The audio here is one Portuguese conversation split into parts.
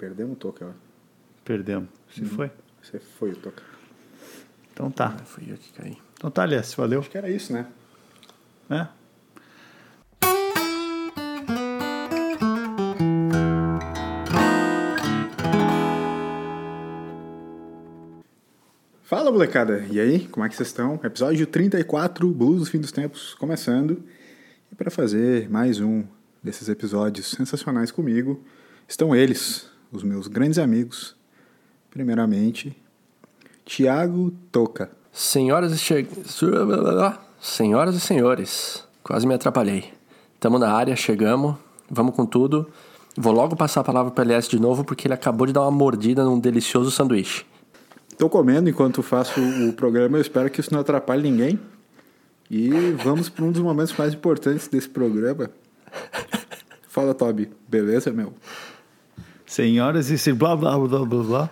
Perdemos o Toca, ó. Perdemos. Se foi. Você foi o Toca. Então tá. Ah, Fui eu que caí. Então tá, aliás, valeu. Acho que era isso, né? É. Fala, molecada. E aí, como é que vocês estão? Episódio 34, Blues do Fim dos Tempos, começando. E para fazer mais um desses episódios sensacionais comigo, estão eles, os meus grandes amigos. Primeiramente, Tiago Toca. Senhoras e che... Senhoras e senhores, quase me atrapalhei. Tamo na área, chegamos, vamos com tudo. Vou logo passar a palavra para LS de novo porque ele acabou de dar uma mordida num delicioso sanduíche. Tô comendo enquanto faço o programa, eu espero que isso não atrapalhe ninguém. E vamos para um dos momentos mais importantes desse programa. Fala, Toby. Beleza, meu? Senhoras e se blá blá blá blá blá.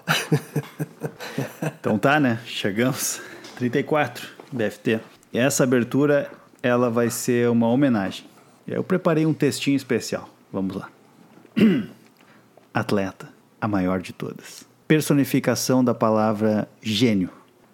então tá, né? Chegamos. 34, BFT. Essa abertura, ela vai ser uma homenagem. Eu preparei um textinho especial. Vamos lá. Atleta, a maior de todas. Personificação da palavra gênio.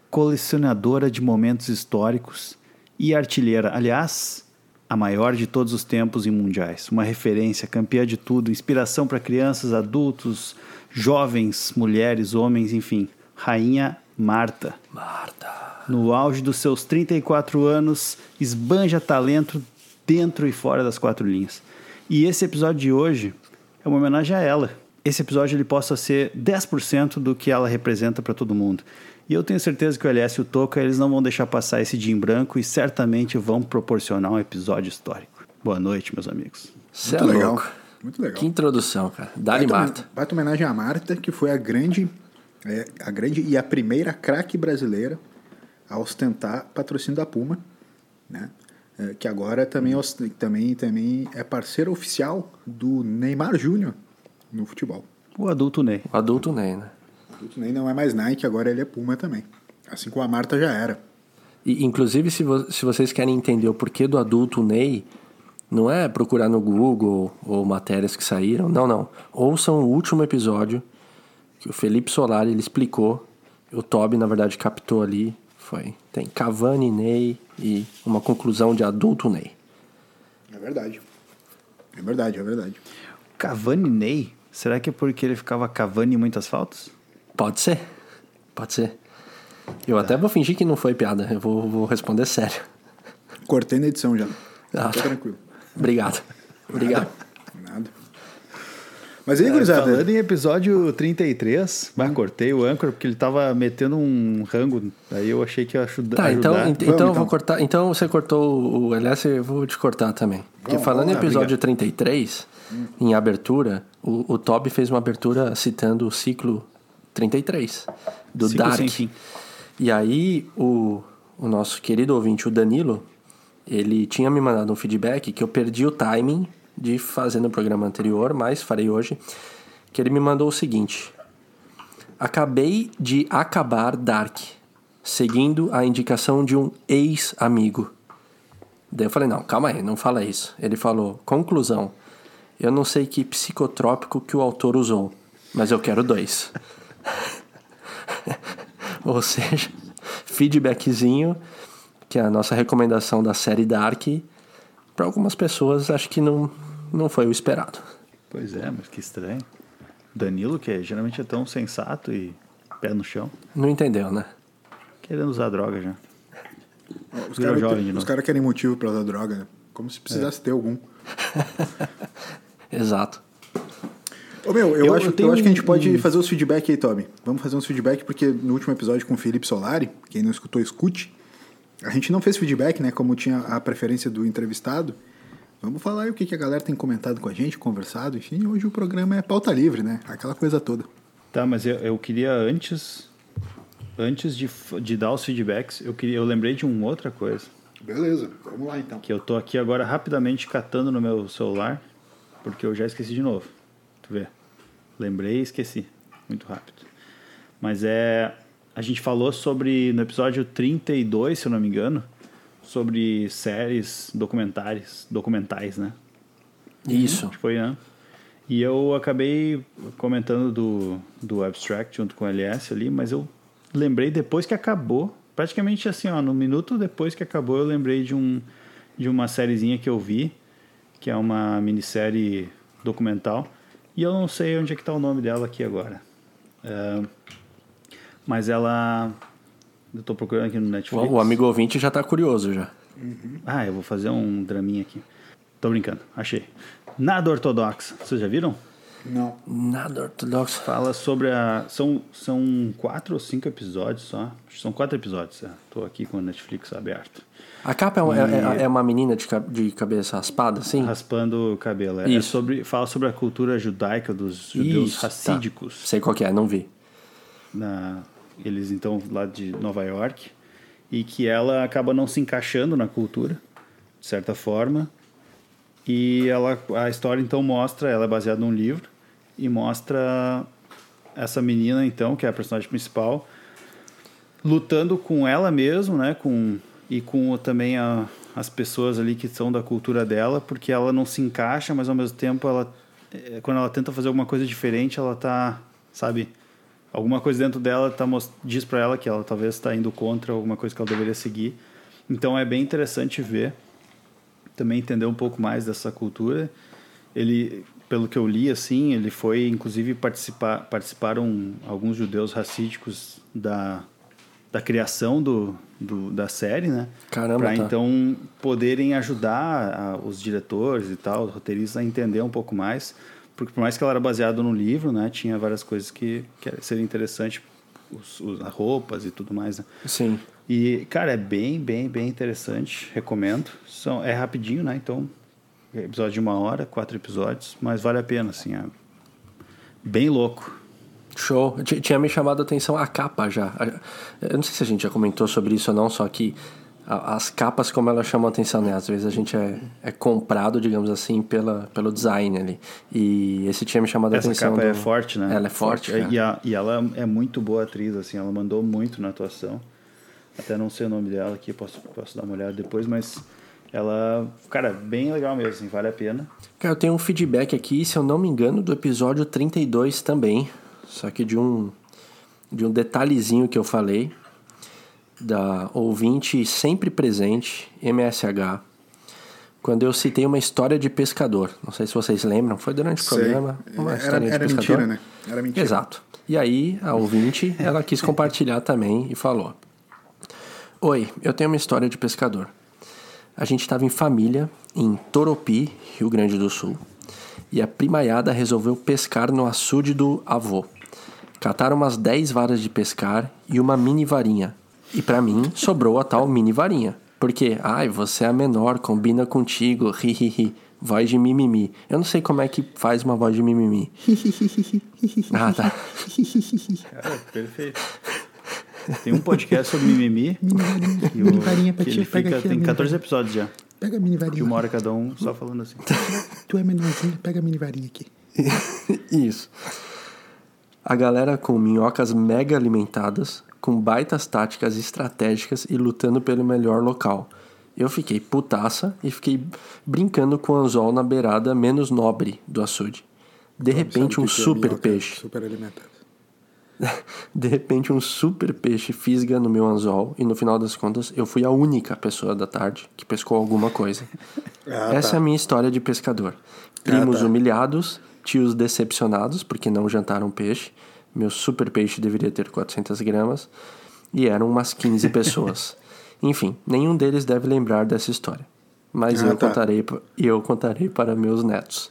Colecionadora de momentos históricos e artilheira. Aliás, a maior de todos os tempos em mundiais. Uma referência, campeã de tudo, inspiração para crianças, adultos, jovens, mulheres, homens, enfim. Rainha Marta. Marta. No auge dos seus 34 anos, esbanja talento dentro e fora das quatro linhas. E esse episódio de hoje é uma homenagem a ela. Esse episódio ele possa ser 10% do que ela representa para todo mundo. E eu tenho certeza que o LS e o Toca eles não vão deixar passar esse dia em branco e certamente vão proporcionar um episódio histórico. Boa noite, meus amigos. Cê é Muito legal. louco. Muito legal. Que introdução, cara. Dali Marta. Baita homenagem à Marta, que foi a grande, é, a grande e a primeira craque brasileira a ostentar patrocínio da Puma, né? É, que agora também, os- também, também é parceira oficial do Neymar Júnior no futebol. O adulto Ney. O adulto Ney, né? O Ney não é mais Nike, agora ele é Puma também. Assim como a Marta já era. E, inclusive, se, vo- se vocês querem entender o porquê do adulto Ney, não é procurar no Google ou matérias que saíram. Não, não. Ouçam o último episódio que o Felipe Solari ele explicou. O Toby, na verdade, captou ali. Foi. Tem Cavani, Ney e uma conclusão de adulto Ney. É verdade. É verdade, é verdade. Cavani Ney? Será que é porque ele ficava cavando em muitas faltas? Pode ser. Pode ser. Eu até vou fingir que não foi piada. Eu vou, vou responder sério. Cortei na edição já. Ah, tá. tranquilo. Obrigado. Obrigado. Nada. Mas aí, gurizada, Falando em episódio 33, bah, cortei o âncora porque ele tava metendo um rango. Aí eu achei que ia ajuda- Tá, então, ajudar. ent- então eu então. vou cortar. Então você cortou o LS, eu vou te cortar também. Porque falando em episódio 33, em abertura, o, o Toby fez uma abertura citando o ciclo 33 do Ciclo Dark. E aí o, o nosso querido ouvinte, o Danilo, ele tinha me mandado um feedback que eu perdi o timing de fazer no programa anterior, mas farei hoje. Que ele me mandou o seguinte: Acabei de acabar Dark, seguindo a indicação de um ex-amigo. Daí eu falei: Não, calma aí, não fala isso. Ele falou: Conclusão. Eu não sei que psicotrópico que o autor usou, mas eu quero dois. Ou seja, feedbackzinho, que é a nossa recomendação da série Dark, para algumas pessoas acho que não, não foi o esperado. Pois é, mas que estranho. Danilo, que é- geralmente é tão sensato e pé no chão, Não entendeu, né? É. querendo usar droga já. os caras caras querem motivo pra usar droga, né? Como se precisasse ter algum. Exato. Ô meu, eu, Eu- acho, eu eu, tenho acho que a gente pode fazer os feedback aí, Toby. Vamos fazer uns feedback, porque no último episódio com o Felipe Solari, quem não escutou, escute. A gente não fez feedback, né? Como tinha a preferência do entrevistado. Vamos falar aí o que, que a galera tem comentado com a gente, conversado. Enfim, hoje o programa é pauta livre, né? Aquela coisa toda. Tá, mas eu, eu queria antes. Antes de, de dar os feedbacks, eu, queria, eu lembrei de uma outra coisa. Beleza, vamos lá então. Que eu tô aqui agora rapidamente catando no meu celular, porque eu já esqueci de novo. Tu vê? Lembrei e esqueci. Muito rápido. Mas é. A gente falou sobre, no episódio 32, se eu não me engano, sobre séries documentários, documentais, né? Isso. Acho que foi, né? E eu acabei comentando do, do Abstract junto com o LS ali, mas eu lembrei depois que acabou, praticamente assim, ó, no minuto depois que acabou, eu lembrei de, um, de uma sériezinha que eu vi, que é uma minissérie documental, e eu não sei onde é que tá o nome dela aqui agora. É, mas ela... Eu tô procurando aqui no Netflix. O amigo ouvinte já tá curioso já. Ah, eu vou fazer um draminha aqui. Tô brincando, achei. Nada ortodoxa. Vocês já viram? Não. Nada ortodoxo. Fala sobre a. São, são quatro ou cinco episódios só. Acho que São quatro episódios. É. Tô aqui com o Netflix aberto. A capa é, uma- é- é uma menina de, de cabeça raspada, assim? Raspando o cabelo. É, é Isso. sobre, fala sobre a cultura judaica dos judeus Isso, tá. racídicos. Sei qual que é, não vi. na, eles então lá de Nova York e que ela acaba não se encaixando na cultura de certa forma e ela a história então mostra ela é baseada num livro e mostra essa menina então que é a personagem principal lutando com ela mesma né com e com também a, as pessoas ali que são da cultura dela porque ela não se encaixa mas ao mesmo tempo ela eh, quando ela tenta fazer alguma coisa diferente ela tá sabe alguma coisa dentro dela tá, diz para ela que ela talvez está indo contra alguma coisa que ela deveria seguir. Então é bem interessante ver, também entender um pouco mais dessa cultura. Ele, pelo que eu li, assim, ele foi, inclusive, participar, participaram alguns judeus racídicos da, da criação do, do, da série, né? Caramba, Para tá. então poderem ajudar a- os diretores e tal, os roteiristas a entender um pouco mais, porque por mais que ela era baseada no livro, né, tinha várias coisas que, que seriam interessantes, os, os, as roupas e tudo mais, né? Sim. E, cara, é bem, bem, bem interessante, recomendo. São, é rapidinho, né, então, episódio de uma hora, quatro episódios, mas vale a pena, assim, é bem louco. Show. Tinha me chamado a atenção a capa já. Eu não sei se a gente já comentou sobre isso ou não, só que as capas, como elas chamam a atenção, né? Às vezes a gente é, é comprado, digamos assim, pela, pelo design ali. E esse tinha me chamado a Essa atenção. capa do- é forte, né? Ela é forte. cara. E, a- e ela é muito boa atriz, assim, ela mandou muito na atuação. Até não sei o nome dela aqui, posso, posso dar uma olhada depois, mas ela, cara, bem legal mesmo, assim, vale a pena. Cara, eu tenho um feedback aqui, se eu não me engano, do episódio 32 também. Só que de um, de um detalhezinho que eu falei. Da ouvinte sempre presente, MSH. Quando eu citei uma história de pescador. Não sei se vocês lembram, foi durante o programa. Uma Era- história de era pescador. mentira, né? Era mentira. Exato. E aí, a ouvinte, ela quis compartilhar também e falou: Oi, eu tenho uma história de pescador. A gente estava em família em Toropi, Rio Grande do Sul, e a primaiada resolveu pescar no açude do avô. Cataram umas 10 varas de pescar e uma mini varinha. E pra mim sobrou a tal mini varinha. Porque, ai, você é a menor, combina contigo, ri, ri, ri. Voz de mimimi. Eu não sei como é que faz uma voz de mimimi. ah, tá. Cara, perfeito. Tem um podcast sobre mimimi. Mini varinha pra que ti, ele pega fica, tem mini 14 episódios já. Pega a mini De varinha. uma hora cada um, só falando assim. Tu é menorzinho, pega a mini varinha aqui. Isso. A galera com minhocas mega alimentadas, com baitas táticas estratégicas e lutando pelo melhor local. Eu fiquei putaça e fiquei brincando com o anzol na beirada menos nobre do açude. De repente, um é super minhoca peixe. Super alimentado. De repente, um super peixe fisga no meu anzol e no final das contas eu fui a única pessoa da tarde que pescou alguma coisa. Ah, Essa tá. é a minha história de pescador. Primos tá. humilhados, tios decepcionados porque não jantaram peixe. Meu super peixe deveria ter 400 gramas e eram umas 15 pessoas. Enfim, nenhum deles deve lembrar dessa história. Mas Ah, eu, tá. contarei, eu contarei para meus netos.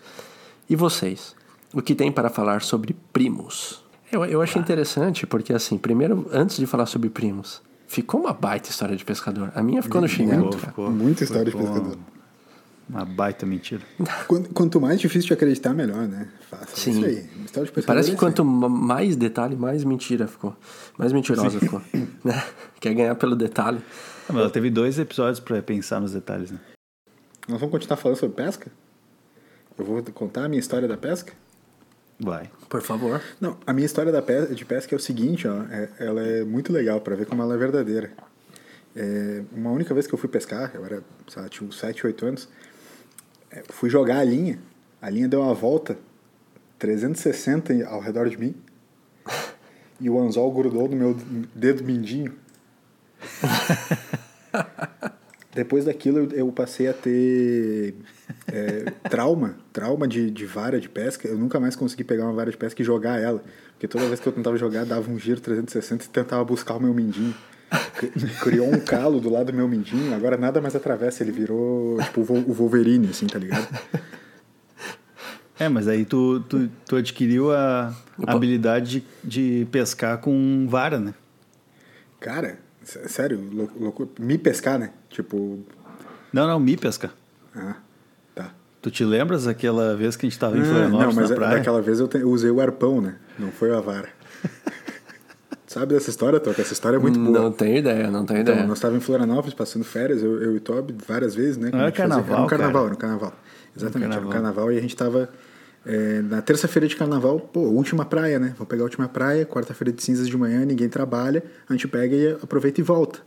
E vocês? O que tem para falar sobre primos? Eu, eu achei interessante porque, assim, primeiro, antes de falar sobre primos, ficou uma baita história de pescador. A minha ficou no chinelo. Ficou, cara. ficou. Muita história de Ficou pescador. Uma baita mentira. Quanto, quanto mais difícil de acreditar, melhor, né? Faça Sim. isso aí. História de pescador Parece é que quanto ma- mais detalhe, mais mentira ficou. Mais mentirosa ficou. Né? Quer ganhar pelo detalhe. Ah, mas ela teve dois episódios pra pensar nos detalhes, né? Nós vamos continuar falando sobre pesca? Eu vou contar a minha história da pesca? Vai. Por favor. Não, a minha história da pesca, de pesca é o seguinte, ó, é- ela é muito legal para ver como ela é verdadeira. É, uma única vez que eu fui pescar, eu era, sei lá, tinha uns 7, 8 anos, é, fui jogar a linha, a linha deu uma volta 360 ao redor de mim. E o anzol grudou no meu dedo mindinho. Depois daquilo eu, eu passei a ter é, trauma, trauma de, de vara de pesca. Eu nunca mais consegui pegar uma vara de pesca e jogar ela. Porque toda vez que eu tentava jogar, dava um giro 360 e tentava buscar o meu mindinho. Criou um calo do lado do meu mindinho, agora nada mais atravessa, ele virou tipo o Wolverine, assim, tá ligado? É, mas aí tu, tu, tu adquiriu a Opa. habilidade de, de pescar com vara, né? Cara, sério, lou- louco, me pescar, né? Tipo, Não, não, me pescar. ah, tá. Tu te lembras aquela vez que a gente tava em Ah, Florianópolis não, mas na praia? daquela vez eu, te- eu usei o arpão, né? Não foi a vara. Sabe dessa história, Toca? Essa história é muito boa. Não tenho ideia, não tenho Então, ideia. nós estávamos em Florianópolis passando férias, eu, eu e o Toby, várias vezes, né? Não era fazia- carnaval, Era um carnaval, cara. era um carnaval. Exatamente, era um carnaval. carnaval e a gente tava é, na terça-feira de carnaval, pô, última praia, né? Vamos pegar a última praia, quarta-feira de cinzas de manhã, ninguém trabalha, a gente pega e aproveita e volta.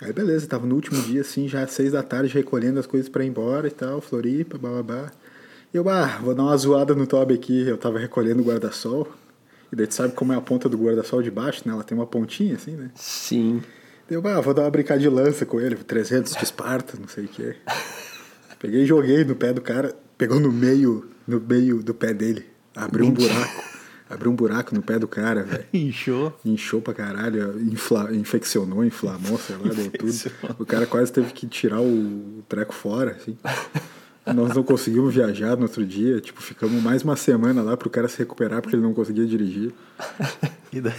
Aí beleza, tava no último dia, assim, já às seis da tarde, recolhendo as coisas pra ir embora e tal, Floripa, bababá. E eu, ah, vou dar uma zoada no Toby aqui, eu tava recolhendo o guarda-sol. E daí tu sabe como é a ponta do guarda-sol de baixo, né? Ela tem uma pontinha assim, né? Sim. Deu, ah, vou dar uma brincada de lança com ele, 300 de Esparta, não sei o quê. Peguei e joguei no pé do cara, pegou no meio, no meio do pé dele, abriu um buraco, abriu um buraco no pé do cara, velho. Inchou. Inchou pra caralho, infla, infeccionou, inflamou, sei lá, deu tudo. O cara quase teve que tirar o treco fora, assim. Nós não conseguimos viajar no outro dia, tipo, ficamos mais uma semana lá pro cara se recuperar porque ele não conseguia dirigir. E, daí,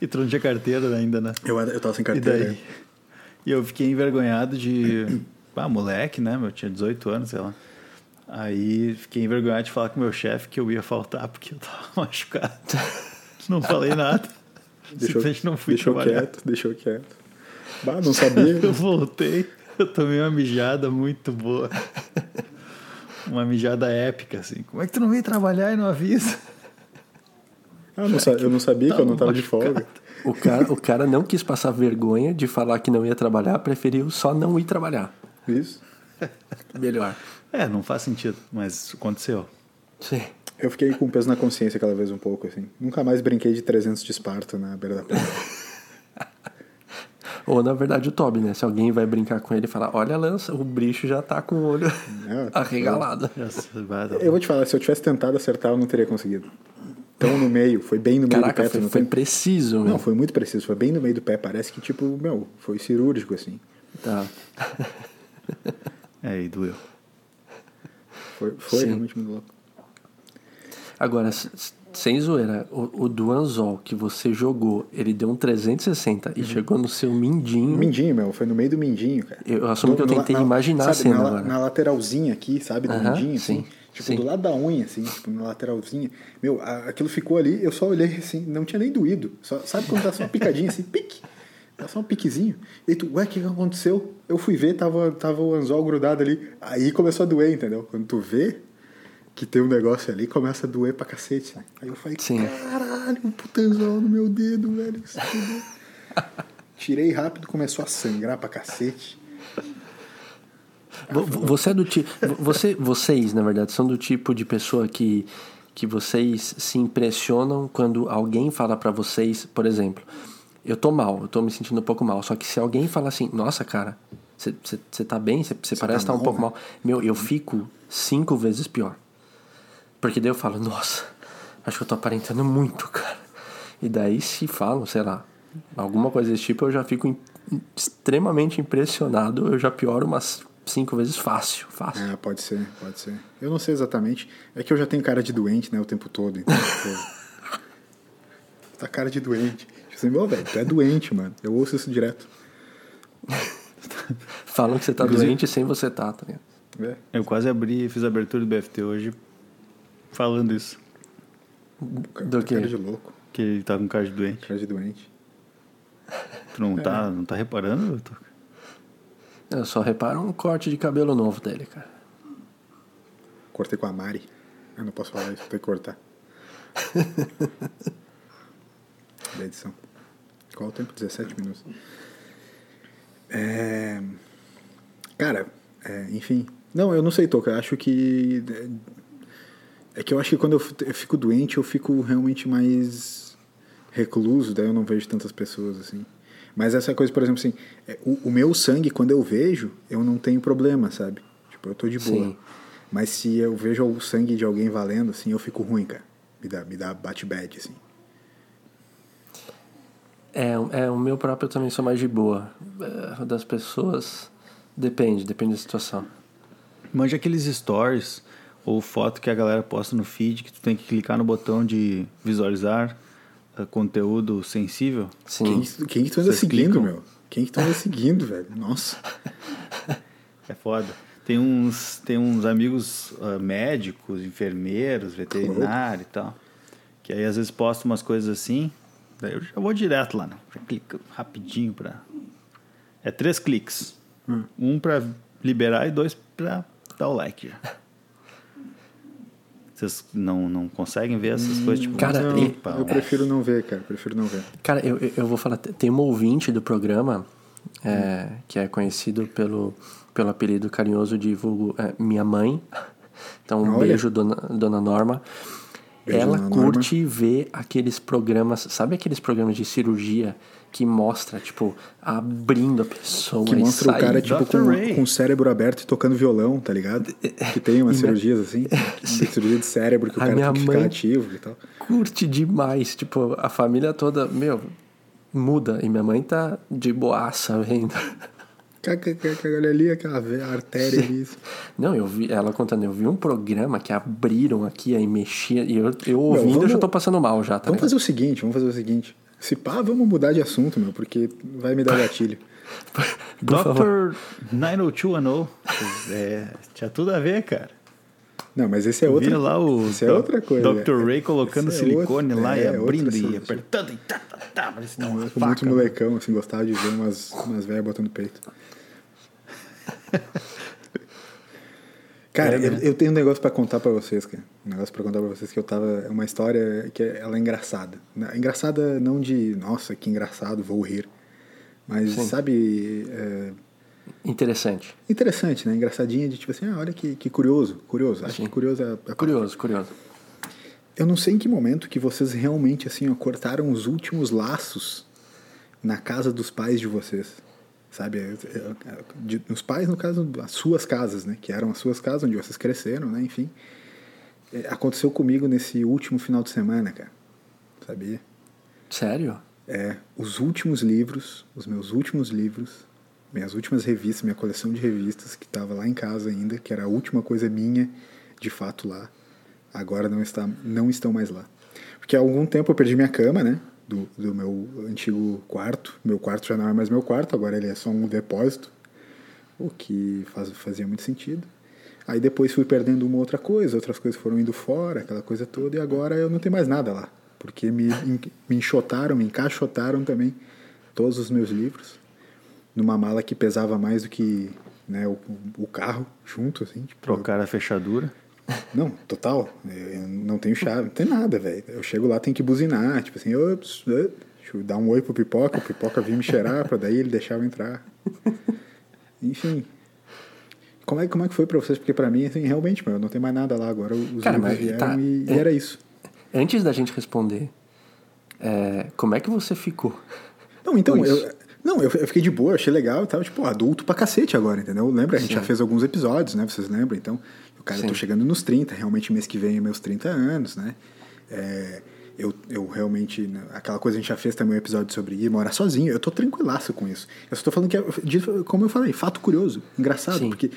e tu não tinha carteira ainda, né? Eu, eu tava sem E carteira. daí? E eu fiquei envergonhado de. Ah, moleque, né? Eu tinha 18 anos, sei lá. Aí fiquei envergonhado de falar com o meu chefe que eu ia faltar porque eu tava machucado. Não falei nada. Deixou, não fui deixou trabalhar. quieto, deixou quieto. Bah, não sabia. Eu voltei, eu tomei uma mijada muito boa. Uma mijada épica, assim. Como é que tu não veio trabalhar e não avisa? Ah, não eu não sabia que eu não tava de machucado. folga. O cara, o cara não quis passar vergonha de falar que não ia trabalhar, preferiu só não ir trabalhar. Isso. Melhor. É, não faz sentido, mas aconteceu. Sim. Eu fiquei com peso na consciência aquela vez um pouco, assim. Nunca mais brinquei de 300 de Esparta na beira da praia. Ou, na verdade, o Toby, né? Se alguém vai brincar com ele e falar, olha a lança, o bicho já tá com o olho É, arregalado. Vai dar- Eu vou te falar, se eu tivesse tentado acertar, eu não teria conseguido. Então no meio, foi bem no meio Caraca, do pé. foi, foi tem- preciso, meu. Não, foi muito preciso, foi bem no meio do pé. Parece que, tipo, meu, foi cirúrgico, assim. Tá. É, e doeu. Foi, foi Sim. realmente muito louco. Agora, sem zoeira, o, o do anzol que você jogou, ele deu um 360 Uhum. e chegou no seu mindinho. Mindinho, meu, foi no meio do mindinho, cara. Eu assumo que eu tentei na- imaginar a sabe, cena na, agora. Na lateralzinha aqui, sabe, do Aham, mindinho, assim. sim, Tipo, sim. do lado da unha, assim, tipo, na lateralzinha. Meu, a- aquilo ficou ali, eu só olhei assim, não tinha nem doído. Só, sabe quando dá só uma picadinha assim, pique? Dá só um piquezinho. E tu, ué, o que, que aconteceu? Eu fui ver, tava, tava o anzol grudado ali. Aí começou a doer, entendeu? Quando tu vê que tem um negócio ali, começa a doer pra cacete, né? Aí eu falei, Sim. caralho, um puta anzol no meu dedo, velho. que se fudeu." Tirei rápido, começou a sangrar pra cacete. Vo- vo- Você é do tipo. Você, vocês, na verdade, são do tipo de pessoa que, que vocês se impressionam quando alguém fala pra vocês, por exemplo, eu tô mal, eu tô me sentindo um pouco mal. Só que se alguém fala assim, nossa, cara, você tá bem? Você parece estar tá um mal, pouco né? mal. Meu, eu fico cinco vezes pior. Porque daí eu falo, nossa, acho que eu tô aparentando muito, cara. E daí se falam, sei lá, alguma coisa desse tipo, eu já fico im- extremamente impressionado, eu já pioro umas cinco vezes fácil, fácil. É, pode ser, pode ser. Eu não sei exatamente. É que eu já tenho cara de doente, né, o tempo todo. Então, tipo, tá cara de doente. Assim, ô, velho, tu é doente, mano. Eu ouço isso direto. Falam que você tá Inclusive- doente sem você tá, tá ligado? É. Eu quase abri, fiz a abertura do BFT hoje falando isso. Cara, Do tá quê? cara de louco, Que ele tá com cara de doente. cara de doente. Tu não, tá, não tá reparando? Tô- Eu só reparo um corte de cabelo novo dele, cara. Cortei com a Mari. Eu não posso falar isso, ter que cortar. da edição. Qual o tempo? 17 minutos. É... Cara, é, enfim. Não, eu não sei, Toca. Eu acho que. é, É que eu acho que quando eu fico doente, eu fico realmente mais recluso, daí eu não vejo tantas pessoas assim. Mas essa coisa, por exemplo, assim, é, o, o meu sangue, quando eu vejo, eu não tenho problema, sabe? Tipo, eu tô de boa. Sim. Mas se eu vejo o sangue de alguém valendo, assim, eu fico ruim, cara. Me dá, me dá bate bad, assim. É, é, o meu próprio eu também sou mais de boa. É, das pessoas, depende, depende da situação. Manja aqueles stories ou foto que a galera posta no feed que tu tem que clicar no botão de visualizar eh, conteúdo sensível. Sim. Quem, quem que tu anda Vocês seguindo, clicam? meu? Quem que tu anda seguindo, velho? Nossa. É foda. Tem uns, tem uns amigos ah, médicos, enfermeiros, veterinários e tal. Que aí às vezes postam umas coisas assim. Daí eu já vou direto lá, né? Já clico rapidinho pra. É três cliques. Um pra liberar e dois pra dar o like. já. Vocês não, não conseguem ver essas coisas? Tipo, cara, não, e- eu prefiro não ver, cara. Prefiro não ver. Cara, eu, eu- eu vou falar, tem um ouvinte do programa é, que é conhecido pelo, pelo apelido carinhoso de vulgo é, Minha Mãe. Então, um Olha. beijo, dona, dona Norma. Beijo, Ela curte ver aqueles programas, sabe aqueles programas de cirurgia que mostra, tipo, abrindo a pessoa Que e mostra o sai- cara, tipo, com, com o cérebro aberto e tocando violão, tá ligado? Que tem umas cirurgias assim. de cirurgia de cérebro que o A cara minha tem que ficar mãe- ativo e tal. curte demais. Tipo, a família toda, meu, muda. E minha mãe tá de boaça vendo. Olha ali aquela artéria ali. isso. Não, eu vi ela contando, eu vi um programa que abriram aqui aí mexia e eu, eu ouvindo vamos- eu já tô passando mal já, tá Vamos ligado? fazer o seguinte, vamos fazer o seguinte. Se pá, vamos mudar de assunto, meu, porque vai me dar gatilho. Dr. 90210. É, tinha tudo a ver, cara. Não, mas esse é outra Vira lá o Isso é outra coisa. Dr. Ray colocando Esse é silicone outra- lá e é, abrindo e assunto. apertando e tá, tá, tá. Parece dar uma Eu faca. muito molecão, assim, gostava de ver umas, umas velhas botando peito. Cara, É, né? eu, eu tenho um negócio pra contar pra vocês, cara. Um negócio pra contar pra vocês que eu tava. É uma história que é, ela é engraçada. Na- Engraçada não de, nossa, que engraçado, vou rir. Mas, sabe, é, Interessante. interessante, né? Engraçadinha de tipo assim, ah, olha que, que curioso, curioso. Acho que curioso é a Curioso, curioso. eu não sei em que momento que vocês realmente assim ó, cortaram os últimos laços na casa dos pais de vocês. Sabe? De- Os pais, no caso, as suas casas, né? Que eram as suas casas onde vocês cresceram, né? Enfim. É, Aconteceu comigo nesse último final de semana, cara. Sabia? Sério? É, os últimos livros, os meus últimos livros, minhas últimas revistas, minha coleção de revistas que estava lá em casa ainda, que era a última coisa minha, de fato lá, agora não está, não estão mais lá. Porque há algum tempo eu perdi minha cama, né, do, do meu antigo quarto. Meu quarto já não é mais meu quarto, agora ele é só um depósito, o que faz, fazia muito sentido. Aí depois fui perdendo uma outra coisa, outras coisas foram indo fora, aquela coisa toda, e agora eu não tenho mais nada lá. Porque me, me enxotaram, me encaixotaram também todos os meus livros numa mala que pesava mais do que né, o, o carro junto, assim. Tipo, Trocar a fechadura. Não, total. Eu não tenho chave, não tem nada, velho. Eu chego lá, tem que buzinar, tipo assim, eh, deixa eu dar um oi pro pipoca, o pipoca vir me cheirar, pra daí ele deixar eu entrar. Enfim. Como é, como é que foi pra vocês? Porque pra mim, assim, realmente, meu, não tem mais nada lá agora. Os Cara, livros mas vieram tá, e, e é- era isso. Antes da gente responder, é, como é que você ficou? Não, então, eu, não, eu, eu fiquei de boa, achei legal e tal, tipo, adulto pra cacete agora, entendeu? Lembra? A gente Sim. já fez alguns episódios, né? Vocês lembram? Então, cara, eu tô Sim. chegando nos 30, realmente mês que vem é meus 30 anos, né? É, eu, eu realmente, né, aquela coisa a gente já fez também um episódio sobre ir morar sozinho, eu tô tranquilaço com isso. Eu só tô falando que, é, como eu falei, fato curioso, engraçado, Sim. porque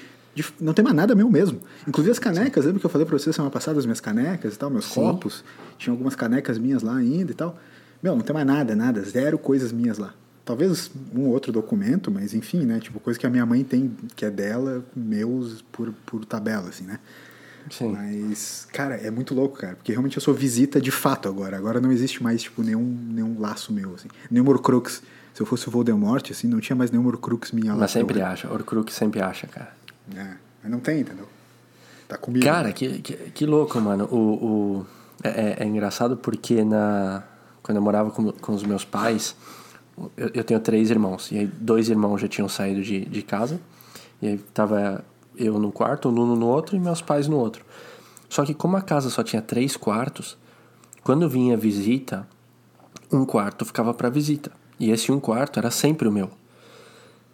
não tem mais nada meu mesmo. Inclusive as canecas, lembra que eu falei pra vocês semana passada, as minhas canecas e tal, meus Sim. copos, tinha algumas canecas minhas lá ainda e tal. Meu, não tem mais nada, nada, zero coisas minhas lá. Talvez um ou outro documento, mas enfim, né? Tipo, coisa que a minha mãe tem, que é dela, meus por, por tabela, assim, né? Sim. Mas, cara, é muito louco, cara, porque realmente eu sou visita de fato agora. Agora não existe mais, tipo, nenhum, nenhum laço meu, assim. Nenhum Horcrux. Se eu fosse o Voldemort, assim, não tinha mais nenhum Horcrux minha lá. Mas sempre agora. acha, Orkruk sempre acha, cara. É, mas não tem, entendeu? Tá comigo. Cara, que, que, que louco, mano. O, o, é, é- é engraçado porque na, quando eu morava com, com os meus pais, eu, eu tenho três irmãos. E aí dois irmãos já tinham saído de, de casa. E aí tava eu num quarto, o Nuno no outro e meus pais no outro. Só que como a casa só tinha três quartos, quando vinha visita, um quarto ficava para visita. E esse um quarto era sempre o meu.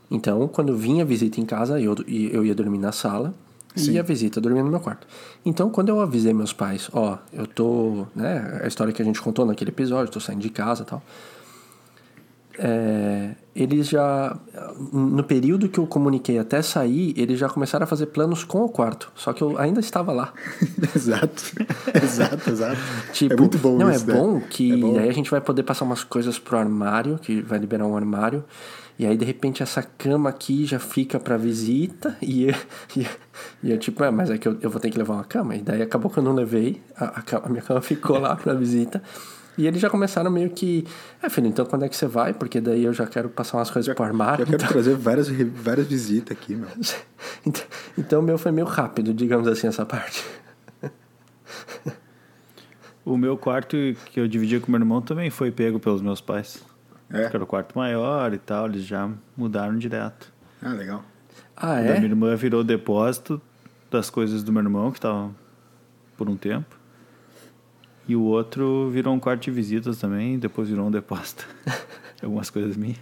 Então, quando vinha visita em casa, eu, eu ia dormir na sala Sim. e a visita dormia no meu quarto. Então, quando eu avisei meus pais, ó, eu tô, né, a história que a gente contou naquele episódio, tô saindo de casa tal. É, eles já, no período que eu comuniquei até sair, eles já começaram a fazer planos com o quarto. Só que eu ainda estava lá. exato, exato, exato. tipo, é muito bom Não, isso, é né? bom que é bom. aí a gente vai poder passar umas coisas pro armário, que vai liberar um armário. E aí, de repente, essa cama aqui já fica para visita. E, e, e eu, tipo, é, mas é que eu, eu vou ter que levar uma cama. E daí acabou que eu não levei. A, a, a minha cama ficou lá pra visita. E eles já começaram meio que. É, filho, então quando é que você vai? Porque daí eu já quero passar umas coisas já, pro armário. Eu quero então... trazer várias, várias visitas aqui, meu. então, então, o meu foi meio rápido, digamos assim, essa parte. o meu quarto que eu dividia com meu irmão também foi pego pelos meus pais. É? Porque era o quarto maior e tal, eles já mudaram direto. Ah, legal. Ah, é? A minha irmã virou depósito das coisas do meu irmão, que estava por um tempo. E o outro virou um quarto de visitas também, depois virou um depósito. Algumas coisas minhas.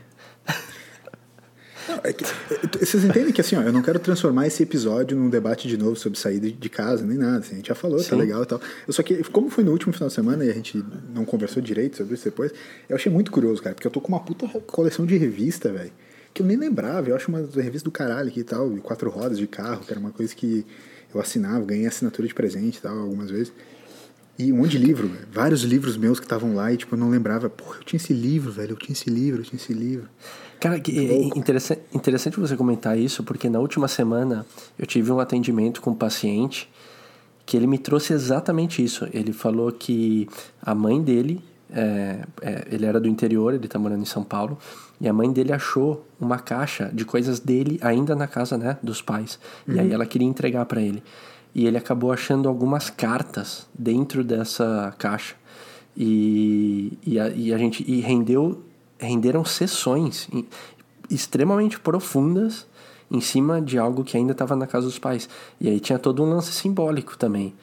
Não, é que, é, vocês entendem que assim, ó, eu não quero transformar esse episódio num debate de novo sobre sair de casa, nem nada. Assim, a gente já falou, tá Sim. tá legal e tal. Eu só que, como foi no último final de semana e a gente não conversou direito sobre isso depois, eu achei muito curioso, cara, porque eu tô com uma puta coleção de revista, velho, que eu nem lembrava. Eu acho uma revista do caralho aqui e tal, de quatro rodas de carro, que era uma coisa que eu assinava, ganhei assinatura de presente e tal, algumas vezes. E um monte de livro, velho. vários livros meus que estavam lá e tipo, eu não lembrava, porra, eu tinha esse livro, velho, eu tinha esse livro, eu tinha esse livro. Cara, que é interessante, interessante você comentar isso, porque na última semana eu tive um atendimento com um paciente que ele me trouxe exatamente isso. Ele falou que a mãe dele, é, é, ele era do interior, ele está morando em São Paulo, e a mãe dele achou uma caixa de coisas dele ainda na casa né, dos pais. Uhum. E aí uhum. ela queria entregar para ele e ele acabou achando algumas cartas dentro dessa caixa. E, e, a, e a gente e rendeu, renderam sessões extremamente profundas em cima de algo que ainda estava na casa dos pais. E aí tinha todo um lance simbólico também.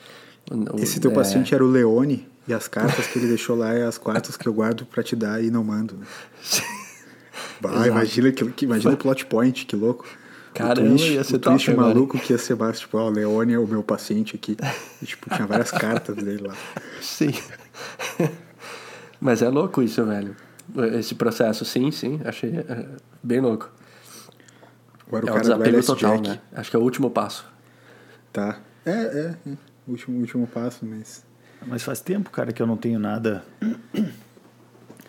Esse teu é... paciente era o Leone, e as cartas que ele deixou lá é as quartas que eu guardo para te dar e não mando. Bah, imagina, que, imagina o plot point, que louco. Caramba, o twist, ia ser o top twist maluco que ia ser mais, tipo, ó, o Leone é o meu paciente aqui. E, tipo, tinha várias cartas dele lá. Sim. Mas é louco isso, velho. Esse processo, sim, sim. Achei é, bem louco. Agora é o cara desapego total, Jack. né? Acho que é o último passo. Tá. É, é. é. Último, último passo, mas... Mas faz tempo, cara, que eu não tenho nada...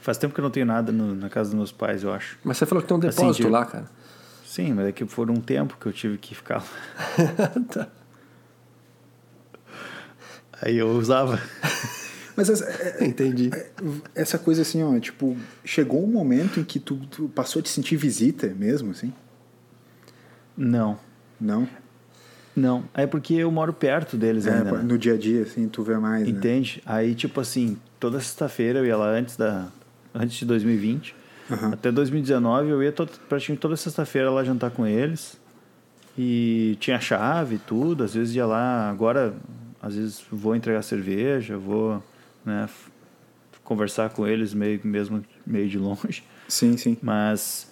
Faz tempo que eu não tenho nada no, na casa dos meus pais, eu acho. Mas você falou que tem um assim, depósito assim, lá, cara. Sim, mas é que por um tempo que eu tive que ficar lá. tá. Aí eu usava. Mas essa, é, é, Entendi. É, essa coisa assim, ó, tipo, chegou um momento em que tu, tu passou a te sentir visita mesmo, assim? Não. Não? Não. É porque eu moro perto deles é, ainda. Né? No dia a dia, assim, tu vê mais. Né? Entende? Né? Aí, tipo assim, toda sexta-feira eu ia lá antes da. Antes de 2020. Uhum. Até 2019 eu ia praticamente toda sexta-feira lá jantar com eles. E tinha chave e tudo. Às vezes ia lá. Agora, às vezes vou entregar cerveja, vou né, conversar com eles meio, mesmo meio de longe. Sim, sim. Mas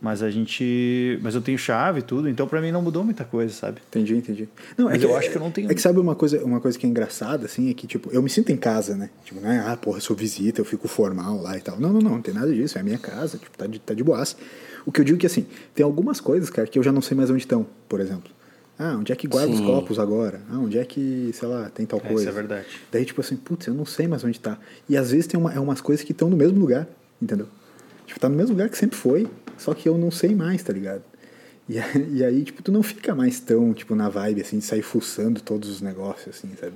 mas a gente. Mas eu tenho chave e tudo, então para mim não mudou muita coisa, sabe? Entendi, entendi. Não, é mas é que, eu acho que eu não tenho. É que sabe uma coisa, uma coisa que é engraçada, assim, é que, tipo, eu me sinto em casa, né? Tipo, não é, ah, porra, sou visita, eu fico formal lá e tal. Não, não, não, não tem nada disso, é a minha casa, tipo, tá de, tá de boas. O que eu digo é que, assim, tem algumas coisas, cara, que eu já não sei mais onde estão, por exemplo. Ah, onde é que guarda Sim. os copos agora? Ah, onde é que, sei lá, tem tal é, coisa? Isso é verdade. Daí, tipo assim, putz, eu não sei mais onde tá. E às vezes tem uma, é umas coisas que estão no mesmo lugar, entendeu? Tipo, tá no mesmo lugar que sempre foi, só que eu não sei mais, tá ligado? E, e aí, tipo, tu não fica mais tão, tipo, na vibe, assim, de sair fuçando todos os negócios, assim, sabe?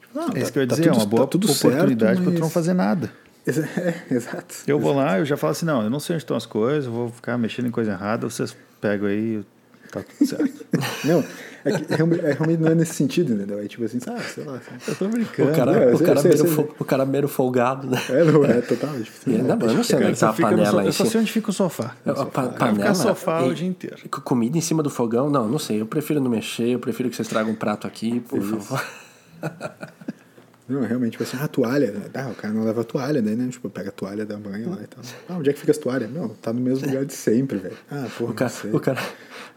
Tipo, não, é isso tá, que eu ia tá dizer, tudo, é uma boa tá oportunidade certo, mas... pra tu não fazer nada. É, exato. Eu vou lá, eu já falo assim, não, eu não sei onde estão as coisas, eu vou ficar mexendo em coisa errada, vocês pegam aí, tá tudo certo. não, é, que, é, realmente não é nesse sentido, entendeu? É tipo assim, ah, sei lá. Assim. Eu tô brincando. O cara, é, o, cara sei, sei, o cara meio folgado, né? É, não, é total. Tipo, ainda não sei onde tá a panela. Eu só sei onde fica o sofá. É, a panela. Fica sofá e, o dia inteiro. Comida em cima do fogão? Não, não sei. Eu prefiro não mexer, eu prefiro que vocês tragam um prato aqui, por Isso. favor. Não, realmente, tipo assim, ah, a toalha. Ah, o cara não leva a toalha, daí, né? Tipo, pega a toalha da banho lá e tal. Ah, onde é que fica as toalhas? Não, tá no mesmo lugar de sempre, velho. Ah, porra, O cara, sei. o, cara,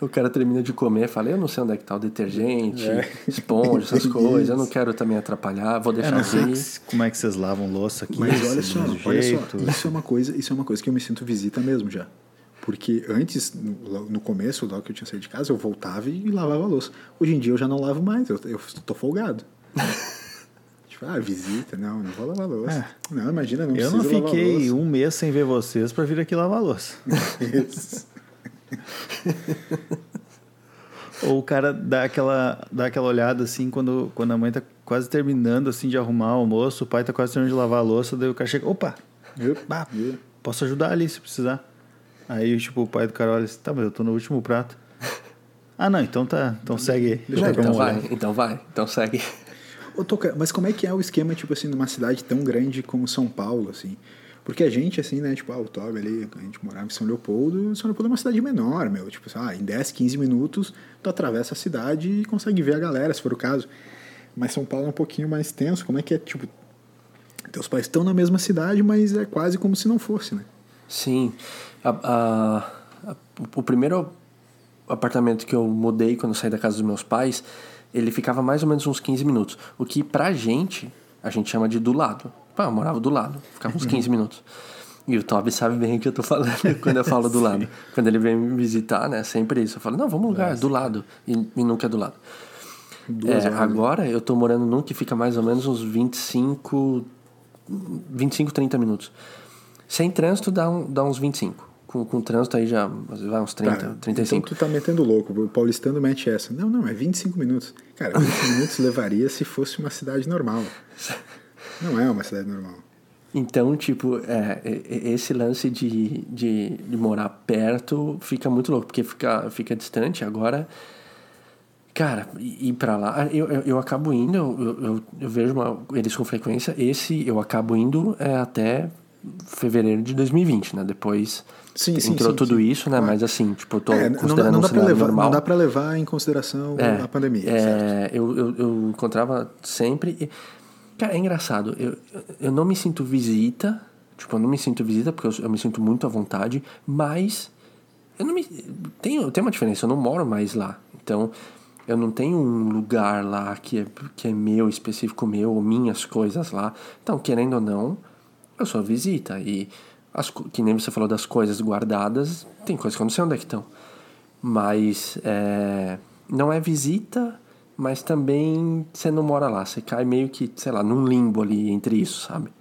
o cara termina de comer, fala, eu não sei onde é que tá o detergente, É. esponja, essas coisas, eu não quero também atrapalhar, vou Eu deixar não sei aqui. que- como é que vocês lavam louça aqui. Mas olha só, olha jeito. só, isso é uma coisa, isso é uma coisa que eu me sinto visita mesmo já. Porque antes, no, começo, logo que eu tinha saído de casa, eu voltava e lavava a louça. Hoje em dia eu já não lavo mais, eu, eu tô folgado. tipo, ah, visita, não, não vou lavar a louça. Não, imagina, não Eu não preciso lavar a fiquei louça. um mês sem ver vocês pra vir aqui lavar a louça. Isso. Ou o cara dá aquela, dá aquela olhada assim quando, quando a mãe tá quase terminando assim de arrumar o almoço, o pai tá quase terminando de lavar a louça, daí o cara chega, opa, bah, posso ajudar ali se precisar. Aí tipo, o pai do cara olha assim, tá, mas eu tô no último prato. Ah não, então tá, então segue aí. Deixa eu com Então vai, então vai, então segue. Ô, Toca, mas como é que é o esquema, tipo assim, numa cidade tão grande como São Paulo, assim? Porque a gente, assim, né, tipo, ah, o Toga ali, a gente morava em São Leopoldo, São Leopoldo é uma cidade menor, meu. Tipo, ah, em 10, 15 minutos tu atravessa a cidade e consegue ver a galera, se for o caso. Mas São Paulo é um pouquinho mais tenso. Como é que é, tipo, teus pais estão na mesma cidade, mas é quase como se não fosse, né? Sim. A- a- a- o primeiro apartamento que eu mudei quando eu saí da casa dos meus pais, ele ficava mais ou menos uns 15 minutos. O que pra gente, a gente chama de do lado. Pá, eu morava do lado, ficava uns 15 minutos. E o Toby sabe bem o que eu tô falando quando eu falo do lado. Quando ele vem me visitar, né? Sempre isso. Eu falo, não, vamos lugar, do lado. E, e nunca é do lado. É, agora eu tô morando num que fica mais ou menos uns 25, 25, 30 minutos. Sem trânsito dá, um, dá uns 25. Com, com trânsito aí já vai uns 30, Tá, 35. Então tu tá metendo louco. O paulistano mete essa. Não, não, é 25 minutos. Cara, 25 minutos levaria se fosse uma cidade normal. Não é uma cidade normal. Então, tipo, é, esse lance de, de, de morar perto fica muito louco, porque fica, fica distante. Agora, cara, ir pra lá, eu, eu, eu acabo indo, eu, eu, eu vejo uma- eles com frequência. Esse eu acabo indo é, até fevereiro de 2020, né? Depois Sim, sim, entrou sim, tudo isso, né? Mas assim, tipo, eu tô É, não, dá, considerando não, um dá cenário levar, normal. não dá pra levar em consideração É, a pandemia. É, eu, eu, eu encontrava sempre. e- Cara, é engraçado. Eu, eu não me sinto visita. Tipo, eu não me sinto visita porque eu, eu me sinto muito à vontade. Mas eu não me. Tem, tem uma diferença. Eu não moro mais lá. Então, eu não tenho um lugar lá que é, que é meu, específico meu, ou minhas coisas lá. Então, querendo ou não, eu sou visita. E as, que nem você falou das coisas guardadas, tem coisas que eu não sei onde é que estão. Mas é, não é visita, mas também você não mora lá. Você cai meio que, sei lá, num limbo ali entre isso, sabe?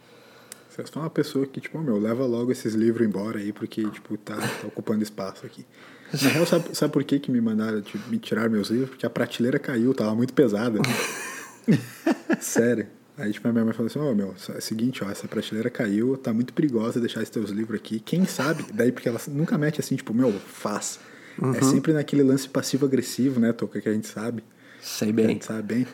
Você é só uma pessoa que, tipo, meu, leva logo esses livros embora aí, porque, tipo, tá, tá ocupando espaço aqui. Na real, sabe, sabe por que, que me mandaram, tipo, me tirar meus livros? Porque a prateleira caiu, tava muito pesada. Sério. Aí, tipo, a minha mãe falou assim, ô, meu, é o seguinte, ó, essa prateleira caiu, tá muito perigosa deixar esses teus livros aqui. Quem sabe? Daí, porque ela nunca mete assim, tipo, meu, faz. É sempre naquele lance passivo-agressivo, né, Toca, que a gente sabe. Sei bem. sabe bem.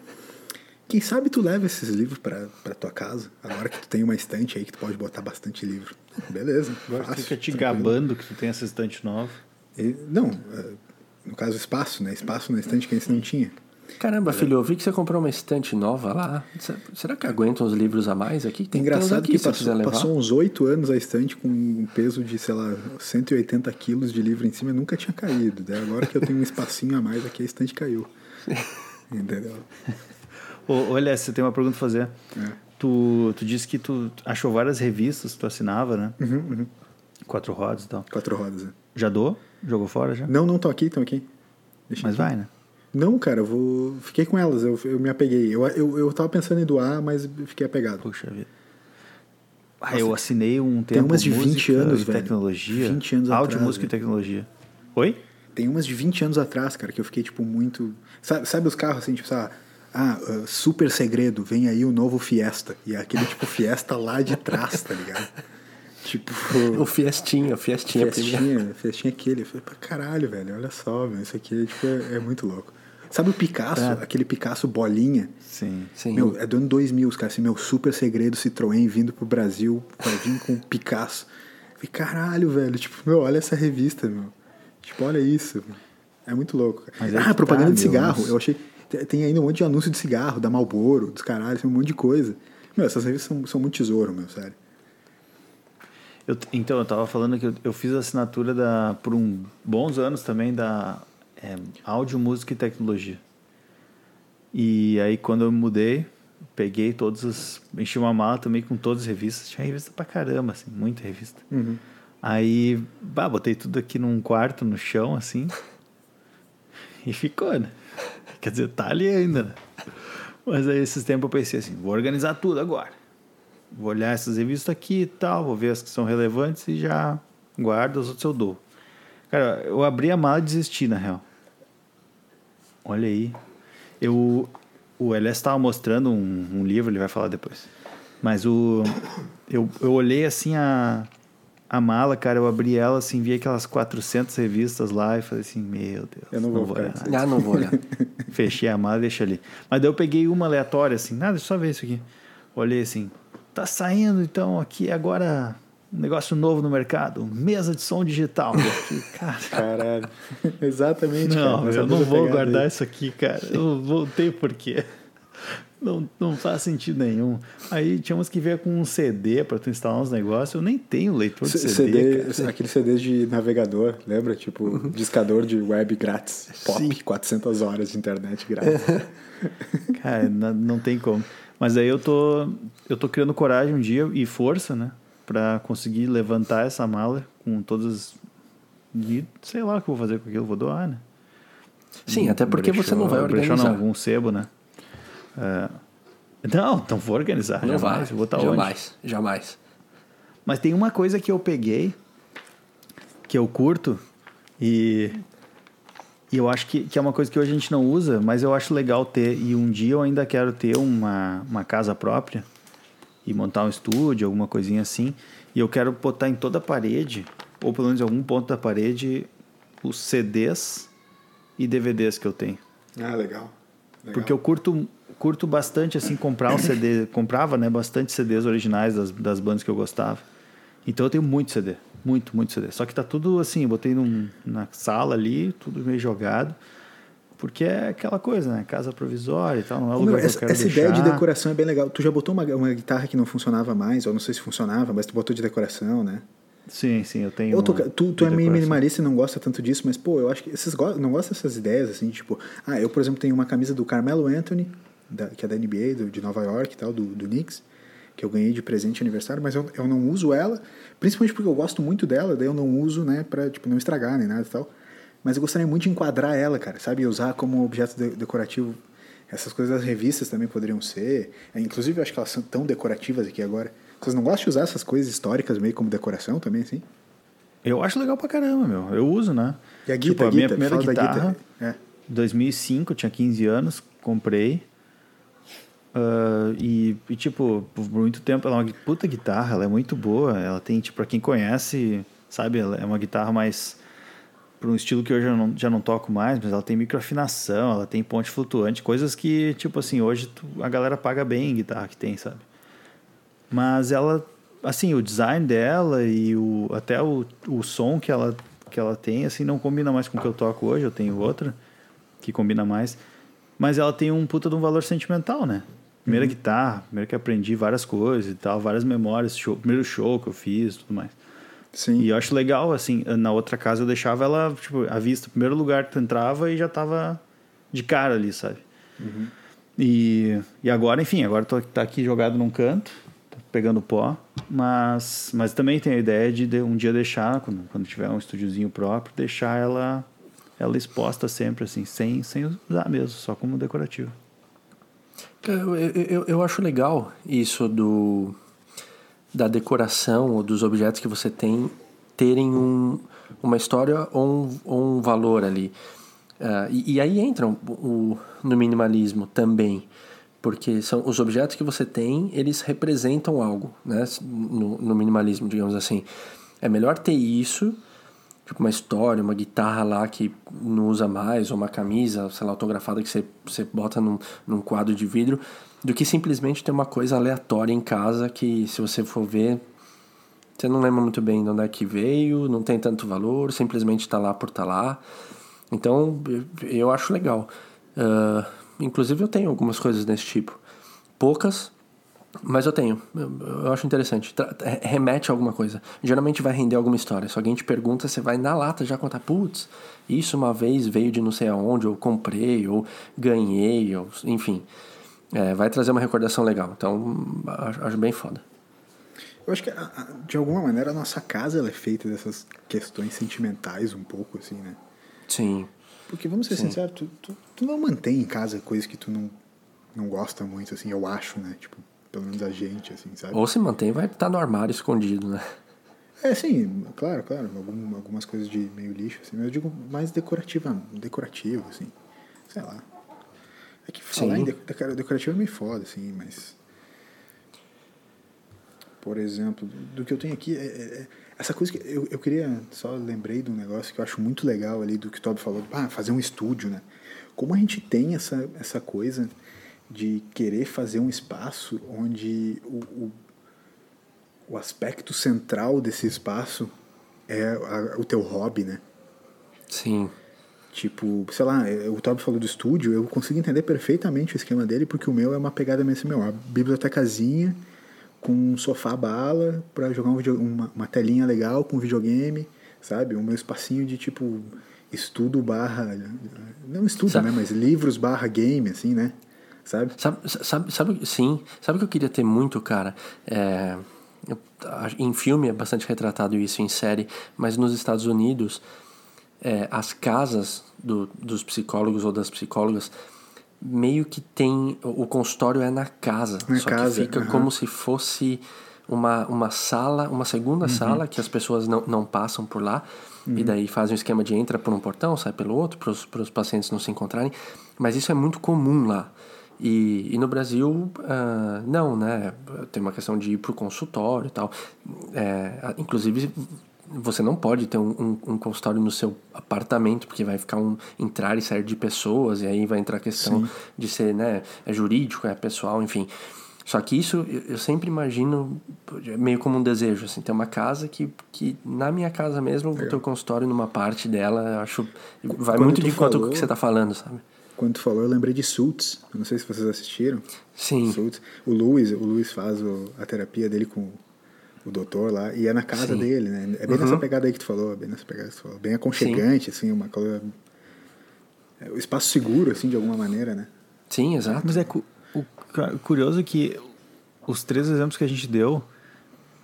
Quem sabe tu leva esses livros pra, pra tua casa, agora que tu tem uma estante aí que tu pode botar bastante livro. Beleza. Agora fácil, fica te tranquilo. gabando que tu tem essa estante nova. E- não, é, no caso espaço, né? Espaço na estante que antes não tinha. Caramba, filho, eu vi que você comprou uma estante nova lá. Se- Será que aguenta uns livros a mais aqui? Tem Engraçado aqui, que passou, passou uns oito anos a estante com um peso de, sei lá, 180 quilos de livro em cima e nunca tinha caído. Daí agora que eu tenho um espacinho a mais aqui, a estante caiu. Entendeu? Ô, olha, você tem uma pergunta pra fazer. É. Tu, tu disse que tu achou várias revistas que tu assinava, né? Uhum, Quatro rodas e tal. Quatro rodas. né? Já doou? Jogou fora já? Não, não, estão aqui, estão aqui. Deixa Mas aqui. vai, né? Não, cara, eu vou. Fiquei com elas, eu, eu me apeguei. Eu, eu, eu tava pensando em doar, mas fiquei apegado. Puxa vida. Ah, eu assinei um tempo tem umas de 20 música anos, e velho. tecnologia. 20 anos Áudio, atrás, música e velho. tecnologia. Oi? Tem umas de 20 anos atrás, cara, que eu fiquei, tipo, muito. Sabe, sabe os carros assim, tipo, sabe? Ah, ah, super segredo, vem aí o novo Fiesta. E é aquele tipo Fiesta lá de trás, tá ligado? Tipo. O Fiestinha, o Fiestinha, primeiro. Festinha, festinha aquele. Eu falei, pra caralho, velho, olha só, meu, isso aqui tipo, é, é muito louco. Sabe o Picasso, aquele Picasso bolinha? Sim. Sim. Meu, é do ano 2000, os caras, assim, meu super segredo Citroën vindo pro Brasil, vai vir com Picasso. Eu Falei, caralho, velho, tipo, meu, olha essa revista, meu. Tipo, olha isso. É muito louco. Mas é ah, que propaganda tá, de meu, cigarro. mas- Eu achei, Tem- ainda um monte de anúncio de cigarro, da Marlboro, dos caralhos, tem um monte de coisa. Meu, essas revistas são, são muito tesouro, meu, sério. Eu, então, eu tava falando que eu, eu fiz assinatura da, por um, bons anos também da é, Áudio, Música e Tecnologia. E aí, quando eu me mudei, peguei todas as. Enchi uma mala também com todas as revistas. Tinha revista pra caramba, assim, muita revista. Aí, bah, botei tudo aqui num quarto, no chão, assim. e ficou, né? Quer dizer, tá ali ainda, né? Mas aí, esses tempos eu pensei assim: vou organizar tudo agora. Vou olhar essas revistas aqui e tal, vou ver as que são relevantes e já guardo, as outras eu dou. Cara, eu abri a mala e desisti, na real. Olha aí. Eu, o LS estava mostrando um, um livro, ele vai falar depois. Mas o, eu, eu olhei assim a, a mala, cara, eu abri ela assim, vi aquelas 400 revistas lá e falei assim, meu Deus, Eu não vou ficar olhar. Ah, não vou olhar. Fechei a mala e deixei ali. Mas daí eu peguei uma aleatória, assim, nada, deixa eu só ver isso aqui. Olhei assim, tá saindo então aqui agora um negócio novo no mercado, mesa de som digital. Fiquei, cara, Caralho. Exatamente, cara. não, nessa eu não vou guardar aí. isso aqui, cara. Eu não vou ter porquê. Não, não faz sentido nenhum. Aí tínhamos que ver com um CD para tu instalar uns negócios. Eu nem tenho leitor de C- CD. CD, aquele CD de navegador, lembra? Tipo, discador de web grátis. Pop, Sim. 400 horas de internet grátis. Cara, não, não tem como. Mas aí eu tô, eu tô criando coragem um dia e força, né? Pra conseguir levantar essa mala com todas. E sei lá o que eu vou fazer com aquilo, vou doar, né? Sim, até porque você não vai Brechó organizar. não, algum sebo, né? É, Não, então vou organizar. Não jamais. vai. Vou onde? jamais, jamais. Mas tem uma coisa que eu peguei, que eu curto, e, e eu acho que, que é uma coisa que hoje a gente não usa, mas eu acho legal ter. E um dia eu ainda quero ter uma, uma casa própria e montar um estúdio, alguma coisinha assim. E eu quero botar em toda a parede, ou pelo menos em algum ponto da parede, os CDs e DVDs que eu tenho. ah, legal. legal. Porque eu curto, curto bastante, assim, comprar um CD. comprava, né, bastante CDs originais das, das bandas que eu gostava. Então eu tenho muito CD. Muito, muito CD. Só que tá tudo assim, eu botei num, na sala ali, tudo meio jogado. Porque é aquela coisa, né? Casa provisória e tal, não é o Ô, meu, lugar que essa eu quero essa deixar. ideia de decoração é bem legal. Tu já botou uma, uma guitarra que não funcionava mais, ou não sei se funcionava, mas tu botou de decoração, né? Sim, sim, eu tenho. Tu, uma tu, tu é meio minimalista e não gosta tanto disso, mas, pô, eu acho que vocês go- não gostam dessas ideias, assim, tipo... Ah, eu, por exemplo, tenho uma camisa do Carmelo Anthony, da- que é da NBA, do, de Nova York e tal, do, do Knicks, que eu ganhei de presente de aniversário, mas eu, eu não uso ela, principalmente porque eu gosto muito dela, daí eu não uso, né, pra, tipo, não estragar nem nada e tal. Mas eu gostaria muito de enquadrar ela, cara, sabe? Usar como objeto de- decorativo. Essas coisas das revistas também poderiam ser. É, inclusive, eu acho que elas são tão decorativas aqui agora. Vocês não gostam de usar essas coisas históricas meio como decoração também, assim? Eu acho legal pra caramba, meu. Eu uso, né? E a tipo, guitarra, a minha primeira guitarra, guitarra. É. 2005, eu tinha 15 anos, comprei. Ah, e, e, tipo, por muito tempo, ela é uma puta guitarra, ela é muito boa. Ela tem, tipo, pra quem conhece, sabe, ela é uma guitarra mais. Para um estilo que hoje eu não, já não toco mais, mas ela tem microafinação, ela tem ponte flutuante, coisas que, tipo assim, hoje tu- a galera paga bem em guitarra que tem, sabe? Mas ela, assim, o design dela e o, até o, o som que ela, que ela tem, assim, não combina mais com o que eu toco hoje. Eu tenho outra que combina mais. Mas ela tem um puta de um valor sentimental, né? Primeira guitarra, primeiro que aprendi várias coisas e tal, várias memórias, show, primeiro show que eu fiz tudo mais. Sim. E eu acho legal, assim, na outra casa eu deixava ela, tipo, à vista, primeiro lugar que tu entrava e já tava de cara ali, sabe? E, e agora, enfim, agora tô, tá aqui jogado num canto, tá pegando pó, mas, mas também tem a ideia de, de um dia deixar, quando, quando tiver um estúdiozinho próprio, deixar ela, ela exposta sempre, assim, sem, sem usar mesmo, só como decorativo. Eu, eu, eu, eu acho legal isso do da decoração ou dos objetos que você tem terem um, uma história ou um, ou um valor ali. Ah, e, e aí entra o, o- no minimalismo também, porque são os objetos que você tem, eles representam algo, né? No, no minimalismo, digamos assim. É melhor ter isso, tipo uma história, uma guitarra lá que não usa mais, ou uma camisa, sei lá, autografada que você, você bota num, num quadro de vidro, do que simplesmente ter uma coisa aleatória em casa que, se você for ver, você não lembra muito bem de onde é que veio, não tem tanto valor, simplesmente está lá por estar lá. Então, eu- acho legal. Ah, Inclusive eu tenho algumas coisas desse tipo. Poucas, mas eu tenho. Eu, eu acho interessante. Tra remete a alguma coisa. Geralmente vai render alguma história. Se alguém te pergunta, você vai na lata já contar, putz, isso uma vez veio de não sei aonde, ou comprei, ou ganhei, ou enfim. É, vai trazer uma recordação legal. Então, acho, acho bem foda. Eu acho que, de alguma maneira, a nossa casa ela é feita dessas questões sentimentais um pouco, assim, né? Sim. Porque, vamos ser Sim. sinceros, tu, tu, tu, não mantém em casa coisas que tu não, não gosta muito, assim, eu acho, né? Tipo, pelo menos a gente, assim, sabe? Ou se mantém, vai estar no armário escondido, né? É, sim, claro, claro. Algum, algumas coisas de meio lixo, assim. Mas eu digo mais decorativa, decorativo, assim. Sei lá. É que falar sim. em decorativo é meio foda, assim, mas... Por exemplo, do que eu tenho aqui, é, é, é, essa coisa que eu, eu queria, só lembrei de um negócio que eu acho muito legal ali do que o Toby falou, ah, fazer um estúdio, né? Como a gente tem essa, essa coisa de querer fazer um espaço onde o, o, o aspecto central desse espaço é a, o teu hobby, né? Sim. Tipo, sei lá, é, o Toby falou do estúdio, eu consigo entender perfeitamente o esquema dele, porque o meu é uma pegada mesmo assim, meu, a bibliotecazinha com um sofá bala para jogar um video, uma, uma telinha legal com videogame, sabe? O meu espacinho de tipo estudo barra. Não estudo, sabe, né? Mas livros barra game, assim, né? Sabe? Sabe, sabe, sabe? Sim. Sabe o que eu queria ter muito, cara? É, em filme é bastante retratado isso, em série, mas nos Estados Unidos, é, as casas do, dos psicólogos ou das psicólogas meio que tem. O consultório é na casa, na só casa, que fica uhum. como se fosse uma, uma sala, uma segunda uhum. sala que as pessoas não, não passam por lá. Uhum. E daí fazem um esquema de entra por um portão, sai pelo outro, para os pacientes não se encontrarem. Mas isso é muito comum lá. E, e no Brasil, uh, não, né? Tem uma questão de ir para o consultório e tal. É, inclusive, você não pode ter um, um, um, consultório no seu apartamento, porque vai ficar um entrar e sair de pessoas, e aí vai entrar a questão Sim. de ser né, é jurídico, é pessoal, enfim. Só que isso eu sempre imagino meio como um desejo, assim, ter uma casa que, que na minha casa mesmo, vou ter o consultório numa parte dela, acho. Vai Quando muito de encontro com o que você está falando, sabe? Quando tu falou, eu lembrei de Suits. Eu não sei se vocês assistiram. Sim. Suits. O Luiz, o Luiz faz o, a terapia dele com o doutor lá, e é na casa Sim. dele, né? É bem uhum. nessa pegada aí que tu falou, bem nessa pegada que tu falou. Bem aconchegante, Sim. assim, uma coisa... É, o espaço seguro, assim, de alguma maneira, né? Sim, exato. Mas é cu o curioso que os três exemplos que a gente deu,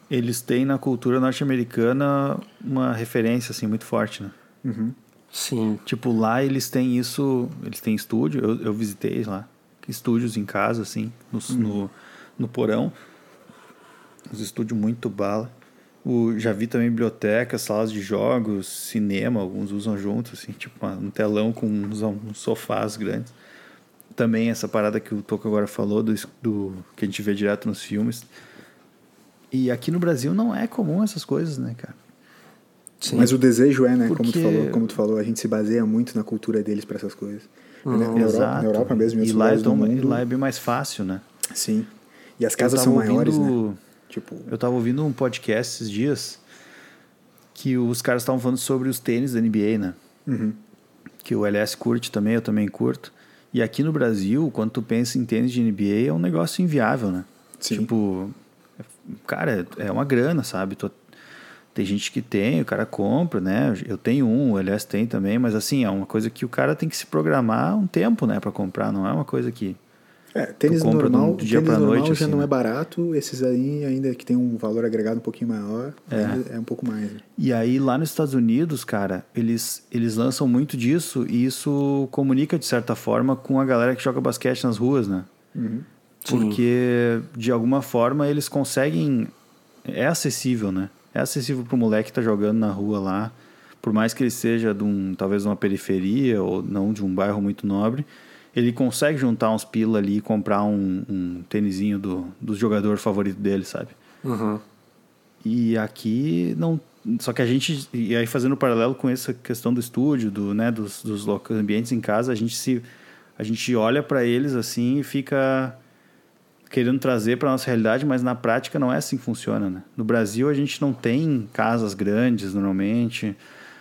eles têm na cultura norte-americana uma referência, assim, muito forte, né? Uhum. Sim. Tipo, lá eles têm isso, eles têm estúdio, eu, eu visitei lá, estúdios em casa, assim, no, uhum. no, no porão. Os estúdios muito bala. O, já vi também bibliotecas, salas de jogos, cinema, alguns usam junto, assim, tipo um telão com uns, uns sofás grandes. Também essa parada que o Toco agora falou, do, do que a gente vê direto nos filmes. E aqui no Brasil não é comum essas coisas, né, cara? Sim. Mas o desejo é, né? Porque... Como, tu falou, como tu falou, a gente se baseia muito na cultura deles para essas coisas. Uhum. Na, Europa, na, Europa, mesmo, e lá, é tão, mundo... lá é bem mais fácil, né? Sim. E as casas são maiores, ouvindo, né? Tipo... Eu tava ouvindo um podcast esses dias que os caras estavam falando sobre os tênis da NBA, né? Uhum. Que o LS curte também, eu também curto. E aqui no Brasil, quando tu pensa em tênis de NBA, é um negócio inviável, né? Sim. Tipo, cara, é uma grana, sabe? Tu tem gente que tem, o cara compra, né? Eu tenho um, o LS tem também, mas assim, é uma coisa que o cara tem que se programar um tempo, né, para comprar, não é uma coisa que é, tênis normal, do dia tênis normal noite, já assim, não né? é barato, esses aí ainda que tem um valor agregado um pouquinho maior, é, é um pouco mais. Né? E aí lá nos Estados Unidos, cara, eles, eles lançam muito disso e isso comunica de certa forma com a galera que joga basquete nas ruas, né? Uhum. Porque de alguma forma eles conseguem é acessível, né? É acessível para o moleque que está jogando na rua lá, por mais que ele seja de um, talvez de uma periferia ou não de um bairro muito nobre, ele consegue juntar uns pila ali e comprar um, um tênisinho do, do jogador favorito dele, sabe? Uhum. E aqui não. Só que a gente. E aí fazendo um paralelo com essa questão do estúdio, do, né, dos, dos ambientes em casa, a gente se. A gente olha para eles assim e fica querendo trazer para nossa realidade, mas na prática não é assim que funciona, né? No Brasil a gente não tem casas grandes normalmente.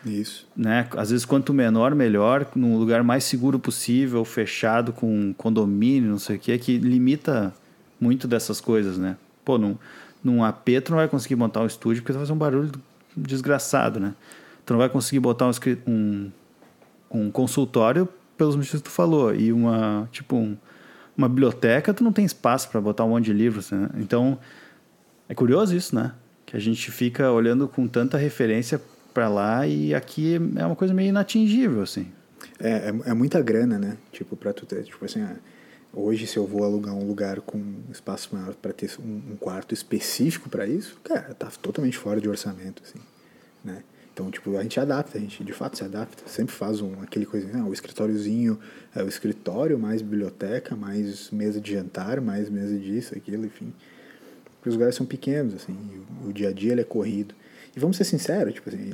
Isso. Né? Às vezes, quanto menor, melhor, num lugar mais seguro possível, fechado, com condomínio, não sei o que, que limita muito dessas coisas, né? Pô, num, num AP tu não vai conseguir montar um estúdio porque tu vai fazer um barulho desgraçado, né? Tu não vai conseguir botar um, um, um consultório pelos motivos que tu falou e uma, tipo, um, uma biblioteca, tu não tem espaço para botar um monte de livros, né? Então, é curioso isso, né? Que a gente fica olhando com tanta referência para lá e aqui é uma coisa meio inatingível, assim. É, é, é muita grana, né? Tipo, para tu ter, tipo assim, ah, hoje se eu vou alugar um lugar com espaço maior para ter um, um, quarto específico para isso, cara, tá totalmente fora de orçamento, assim, né? Então, tipo, a gente adapta, a gente de fato se adapta. Sempre faz um, aquele coisinha, ah, o escritóriozinho, é o escritório, mais biblioteca, mais mesa de jantar, mais mesa disso, aquilo, enfim. Porque os lugares são pequenos, assim, o, o dia a dia ele é corrido. E vamos ser sinceros, tipo assim,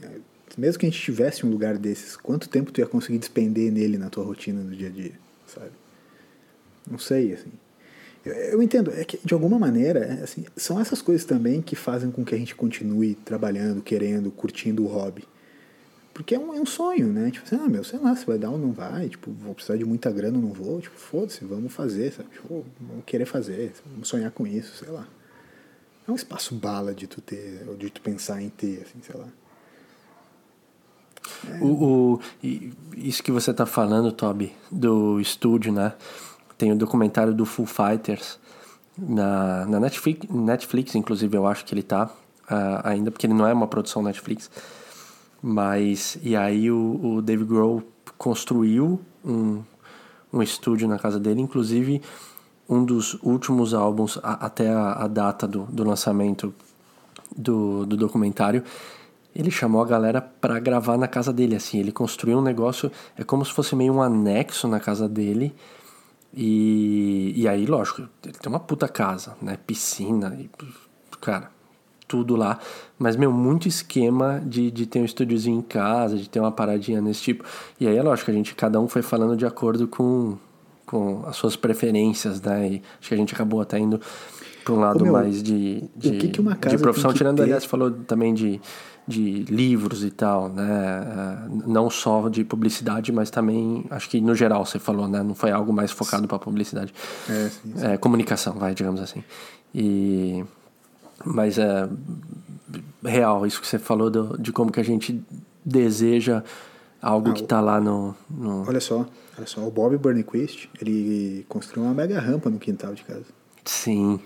mesmo que a gente tivesse um lugar desses, quanto tempo tu ia conseguir despender nele na tua rotina do dia a dia, sabe? Não sei, assim. Eu, eu entendo, é que de alguma maneira, é, assim, são essas coisas também que fazem com que a gente continue trabalhando, querendo, curtindo o hobby. Porque é um, é um sonho, né? Tipo assim, ah, meu, sei lá, se vai dar ou não vai, tipo, vou precisar de muita grana ou não vou, tipo, foda-se, vamos fazer, sabe? Tipo, vamos querer fazer, vamos sonhar com isso, sei lá. É um espaço bala de tu ter, ou de tu pensar em ter, assim, sei lá. É. O, o, isso que você tá falando, Toby, do estúdio, né? Tem o documentário do Full Fighters na, na Netflix, Netflix, inclusive eu acho que ele tá uh, ainda, porque ele não é uma produção Netflix. Mas, e aí o, o Dave Grohl construiu um, um estúdio na casa dele, inclusive um dos últimos álbuns a, até a, a, data do, do lançamento do, do documentário, ele chamou a galera para gravar na casa dele, assim, ele construiu um negócio, é como se fosse meio um anexo na casa dele, e, e aí, lógico, ele tem uma puta casa, né? Piscina, e, cara, tudo lá. Mas, meu, muito esquema de, de ter um estúdiozinho em casa, de ter uma paradinha nesse tipo. E aí, é lógico, a gente, cada um foi falando de acordo com, com as suas preferências, né? E acho que a gente acabou até indo para um lado meu, mais de, de, que que de profissão. Tirando, aliás, falou também de de livros e tal, né? É, não só de publicidade, mas também, acho que no geral você falou, né? Não foi algo mais focado para publicidade. É, sim, sim. É, comunicação, vai, digamos assim. E... Mas é real isso que você falou do, de como que a gente deseja algo ah, que está lá no, no, Olha só, olha só, o Bob Burnquist, ele construiu uma mega rampa no quintal de casa. Sim.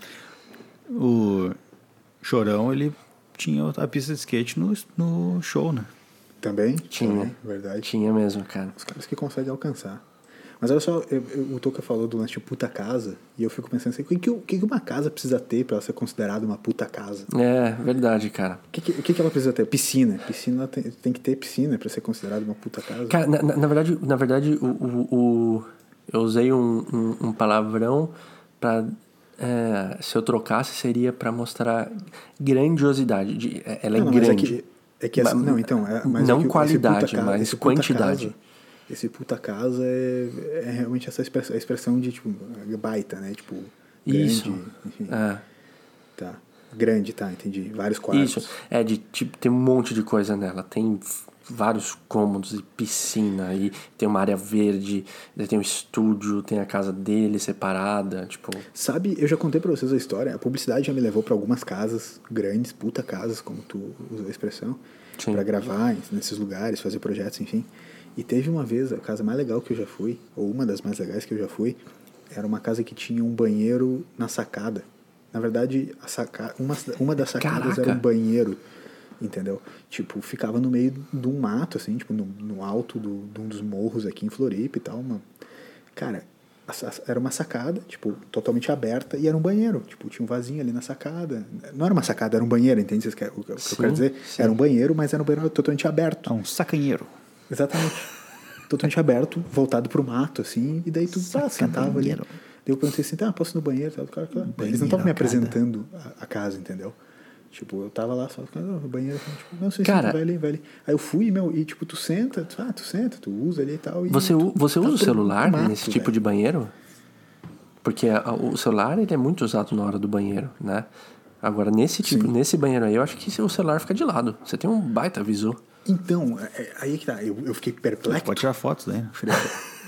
O Chorão, ele tinha a pista de skate no, no show, né? Também? Tinha. Também, verdade. Tinha mesmo, cara. Os caras que conseguem alcançar. Mas olha só, eu, eu, o Toca falou do lance de puta casa, e eu fico pensando assim, o que, o que uma casa precisa ter para ser considerada uma puta casa? É, verdade, cara. O que, que, que ela precisa ter? Piscina. Piscina tem, tem que ter piscina para ser considerada uma puta casa. Cara, na, na, na verdade, na verdade o, o, o, eu usei um, um, um palavrão para é, se eu trocasse, seria para mostrar grandiosidade. De, é, ela é não, grande. É que, é que essa, não, então, é, mas não é qualidade, casa, mas quantidade. Casa, esse puta casa é, é realmente essa expressão, a expressão de tipo baita, né? Tipo grande, Isso. enfim. É. Tá. Grande, tá, entendi. Vários quartos. Isso. É de tipo tem um monte de coisa nela. Tem vários cômodos e piscina e tem uma área verde, tem um estúdio, tem a casa dele separada, tipo... Sabe, eu já contei pra vocês a história, a publicidade já me levou para algumas casas grandes, puta casas, como tu usou a expressão, para gravar nesses lugares, fazer projetos, enfim. E teve uma vez, a casa mais legal que eu já fui, ou uma das mais legais que eu já fui, era uma casa que tinha um banheiro na sacada. Na verdade, a saca... uma, uma das sacadas Caraca. era um banheiro entendeu? Tipo, ficava no meio de um mato, assim, tipo, no, no alto do, de um dos morros aqui em Floripa e tal. Uma... Cara, era uma sacada, tipo, totalmente aberta e era um banheiro. Tipo, tinha um vasinho ali na sacada. Não era uma sacada, era um banheiro, entende o que eu quero dizer? Sim. Era um banheiro, mas era um banheiro totalmente aberto. É um sacanheiro. Exatamente. totalmente aberto, voltado pro mato, assim, e daí tu ah, sentava ali. Daí eu perguntei assim, tá, posso ir no banheiro? Cara, cara. Eles não estavam me apresentando a, a casa, entendeu? Tipo, eu tava lá só no banheiro, tipo, não sei se vai ali, vai ali. Aí eu fui, meu, e tipo, tu senta, tu, ah, tu senta, tu usa ali e tal. E você tu, você tá usa o celular mato, nesse tipo de banheiro? Porque a, o celular ele é muito usado na hora do banheiro, né? Agora, nesse tipo, Sim. nesse banheiro aí, eu acho que o celular fica de lado. Você tem um baita visor. Então, é- é- aí que tá. Eu, eu fiquei perplexo. Pode tirar fotos daí, né?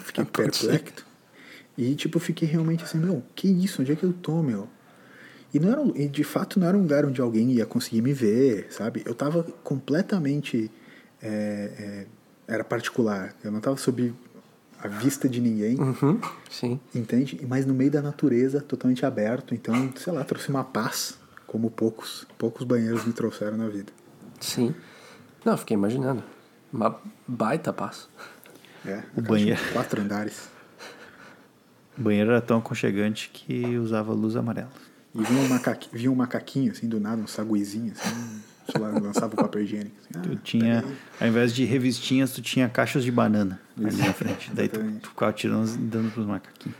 Fiquei perplexo. E, tipo, eu fiquei realmente assim, meu, que isso? Onde é que eu tô, meu? E, não era, um- e de fato não era um lugar onde alguém ia conseguir me ver, sabe? Eu tava completamente. é, é, era particular. Eu não tava sob a vista de ninguém, Uhum, sim. entende? Mas no meio da natureza, totalmente aberto. Então, sei lá, trouxe uma paz, como poucos, poucos banheiros me trouxeram na vida. Sim. Não, fiquei imaginando. Uma baita paz. É, O banheiro. Quatro andares. O banheiro era tão aconchegante que usava luz amarela. E vinha um, macaqui, vinha um macaquinho, assim, do nada, um saguizinho, assim, sei lá, lançava o papel higiênico. Assim, Tu ah, tinha, peraí. ao invés de revistinhas, tu tinha caixas de banana ali na frente. Daí tu, tu ficava tirando e dando pros macaquinhos.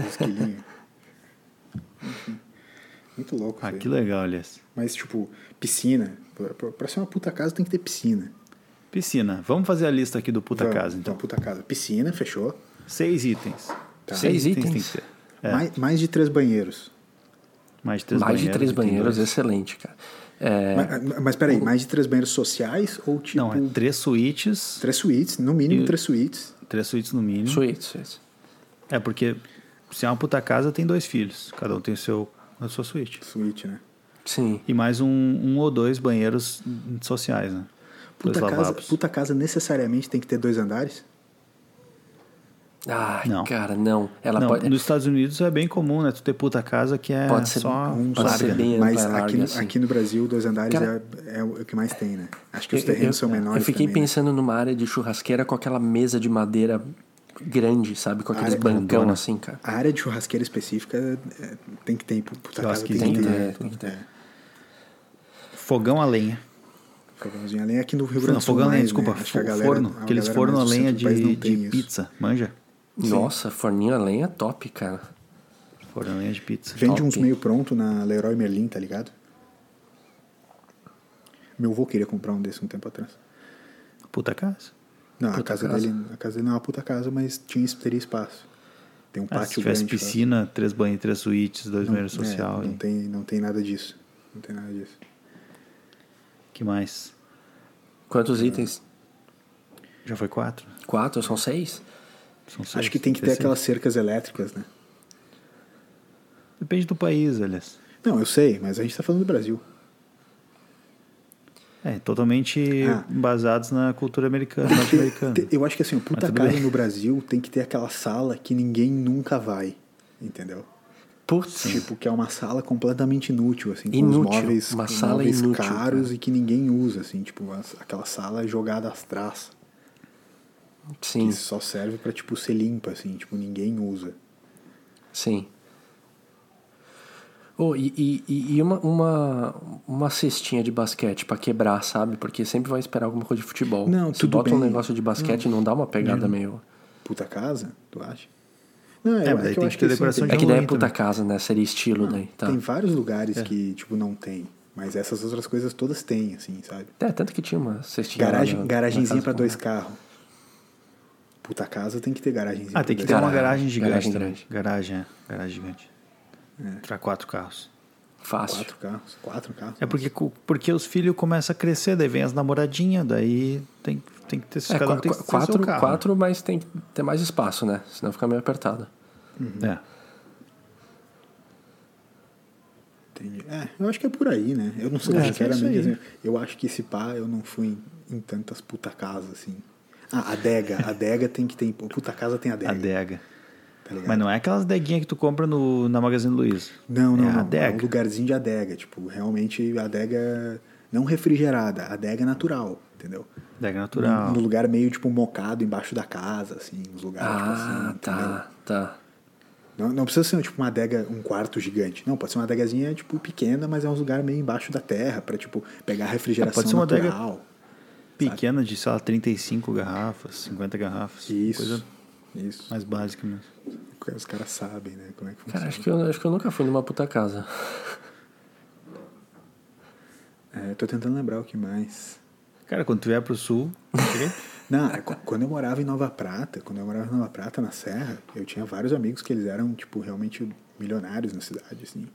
Os esquilinhos. Enfim. Muito louco. Ah, que legal, aliás. Mas, tipo, piscina. Pra, ser uma puta casa tem que ter piscina. Piscina. Vamos fazer a lista aqui do puta Vamos, casa, então. puta casa. Piscina, fechou. Seis itens. Tá. Seis tem itens? que ter. É, Mais, mais de três banheiros. Mais de três mais de banheiros. três e tem banheiros, excelente, cara. É, Mas, mas peraí, mais de três banheiros sociais ou tipo. Não, é três suítes. Três suítes, no mínimo E- três suítes. Três suítes no mínimo. suíte, suíte. É porque se é uma puta casa, tem dois filhos. Cada um tem o seu, a sua suíte. Suíte, né? Sim. E mais um, um ou dois banheiros sociais, né? Puta casa, puta casa necessariamente tem que ter dois andares? Ai, Não. cara, não. Ela Não, pode. nos Estados Unidos é bem comum, né? Tu ter puta casa que é Pode ser só um- pode ser área. bem Mas aqui, larga, assim. aqui no Brasil, dois andares Cara, é, é o que mais tem, né? Acho que os terrenos eu- são menores. Eu fiquei também, né? pensando numa área de churrasqueira com aquela mesa de madeira grande, sabe? Com aqueles bancão grandona. assim, cara. A área de churrasqueira específica é, tem que ter. Puta casa tem que tem que ter. ter, tem que ter. É. Fogão a lenha. Fogãozinho a lenha aqui no Rio Grande Não, do Sul. fogão a lenha, mais, desculpa. Né? Acho que a fo- galera- forno. a Aqueles forno a lenha não de, pizza. Manja? Nossa, forninho a lenha é top, cara. Forno a lenha de pizza. Vende Top. uns meio pronto na Leroy Merlin, tá ligado? Meu avô queria comprar um desse um tempo atrás. Puta casa. Não, a Puta casa, casa. dele, a casa dele não é uma puta casa, mas tinha, teria espaço. Tem um Ah, se pátio tivesse grande. piscina, três banheiros, três suítes, dois banheiros É, social. não, e... tem, não tem nada disso. Não tem nada disso. que mais? Quantos itens? Já foi quatro? Quatro? São seis? São seis, Acho que tem que ter seis. aquelas cercas elétricas, né? Depende do país, aliás. Não, eu sei, mas a gente tá falando do Brasil. É, totalmente Ah. basados na cultura americana, norte-americana. eu acho que assim, o puta bem. no Brasil tem que ter aquela sala que ninguém nunca vai. Entendeu? Putz. Tipo, que é uma sala completamente inútil, assim, com Inútil, os móveis, uma com sala móveis inútil, caros cara. e que ninguém usa, assim, tipo, aquela sala jogada às traças, Sim, que só serve pra, tipo, ser limpa, assim, tipo, ninguém usa. sim. Oh, e e, e- uma, uma, uma cestinha de basquete pra quebrar, sabe? Porque sempre vai esperar alguma coisa de futebol. Não, Se tudo bota um bem. negócio de basquete, não dá uma pegada meio. Puta casa, tu acha? Não, É, eu, mas daí que eu tem acho que ter assim, decoração tem- É que daí é puta também. casa, né? Seria estilo daí. Tá. Tem vários lugares que, tipo, não tem. Mas essas outras coisas todas têm, assim, sabe? É, tanto que tinha uma cestinha. Garagem, na- garagenzinha com- dois carros. Puta casa tem que ter garagenzinha Ah, tem que ter uma garagem gigante garagem grande. Garagem, é. Garagem gigante. Pra quatro carros. Fácil. Quatro carros. Quatro carros. É porque, porque os filhos começam a crescer, daí vem as namoradinhas, daí tem, tem que ter É, cada um tem que ter seu quatro, carro. quatro, mas tem que ter mais espaço, né? Senão fica meio apertado. É. Entendi. É, eu acho que é por aí, né? Eu não sei, É, é isso aí. assim, eu acho que esse pá eu não fui em, em tantas puta casas, assim. Ah, adega. adega tem que ter. Puta casa tem adega. Adega. Tá? Mas não é aquelas adeguinhas que tu compra no, na Magazine Luiza. Não, não, é não. É um adega. lugarzinho de adega. Tipo, realmente adega não refrigerada, adega natural, entendeu? Adega natural. No lugar meio, tipo, mocado embaixo da casa, assim, uns lugares, tipo Ah, assim, entendeu? tá, tá. Não, não precisa ser, tipo, uma adega, um quarto gigante. Não, pode ser uma adegazinha, tipo, pequena, mas é um lugar meio embaixo da terra, pra, tipo, pegar refrigeração É, pode ser uma adega. Pequena de, sei lá, 35 garrafas, 50 garrafas. Isso, Coisa isso. mais básica mesmo. Os caras sabem, né, como é que funciona. Cara, acho que, eu, acho que eu nunca fui numa puta casa. É, tô tentando lembrar o que mais. Cara, quando tu vier pro sul. Não, é, qu- quando eu morava em Nova Prata, quando eu morava em Nova Prata, na Serra, eu tinha vários amigos que eles eram, tipo, realmente milionários na cidade, assim.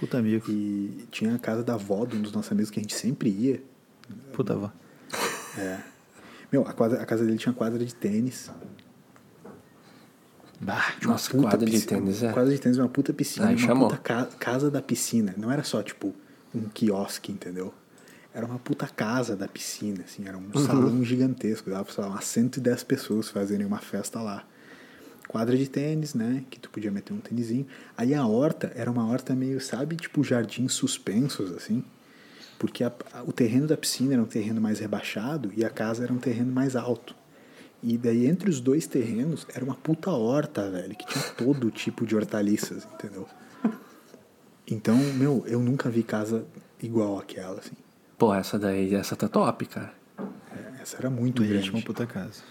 puta amigo. E tinha a casa da avó de um dos nossos amigos que a gente sempre ia. Puta avó. É. Meu, a, quadra, a casa dele tinha quadra de tênis. Bah, uma Nossa, puta quadra de piscina. tênis, é. Quadra de tênis, uma puta piscina. Aí uma chamou. puta ca- casa da piscina. Não era só, tipo, um quiosque, entendeu? Era uma puta casa da piscina, assim. Era um Uhum. salão gigantesco. Dava pra, sei lá, umas 110 pessoas fazerem uma festa lá. Quadra de tênis, né? Que tu podia meter um tênisinho. Aí a horta era uma horta meio, sabe, tipo jardins suspensos, assim. Porque a- a- o terreno da piscina era um terreno mais rebaixado e a casa era um terreno mais alto. E daí entre os dois terrenos era uma puta horta, velho, que tinha todo tipo de hortaliças, entendeu? Então, meu, eu nunca vi casa igual àquela, assim. Pô, essa daí, essa tá top, cara. É, Essa era muito legítima grande. puta casa.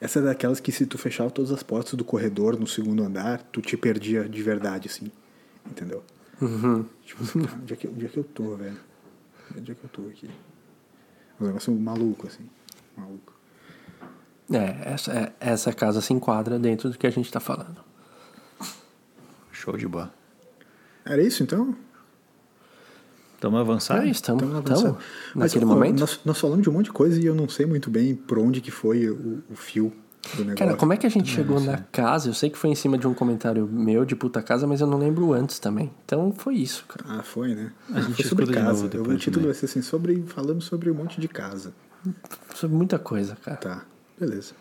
Essa é daquelas que se tu fechava todas as portas do corredor no segundo andar, tu te perdia de verdade, assim. Entendeu? Uhum. Tipo assim, onde é, que, onde é que eu tô, velho? Onde é que eu tô aqui? Um negócio maluco, assim. Maluco. É, essa, é, essa casa se enquadra dentro do que a gente tá falando. Show de bola. Era isso, então? Tamo avançado? É estamos Tamo avançando. Mas, naquele ó, momento. Nós, nós falamos de um monte de coisa e eu não sei muito bem por onde que foi o, o fio do negócio. Cara, como é que a gente chegou na casa? Eu sei que foi em cima de um comentário meu de puta casa, mas eu não lembro antes também. Então foi isso, cara. Ah, foi, né? A gente foi sobre de casa. depois o título vai ser assim, sobre, falando sobre um monte de casa. Sobre muita coisa, cara. Tá, beleza.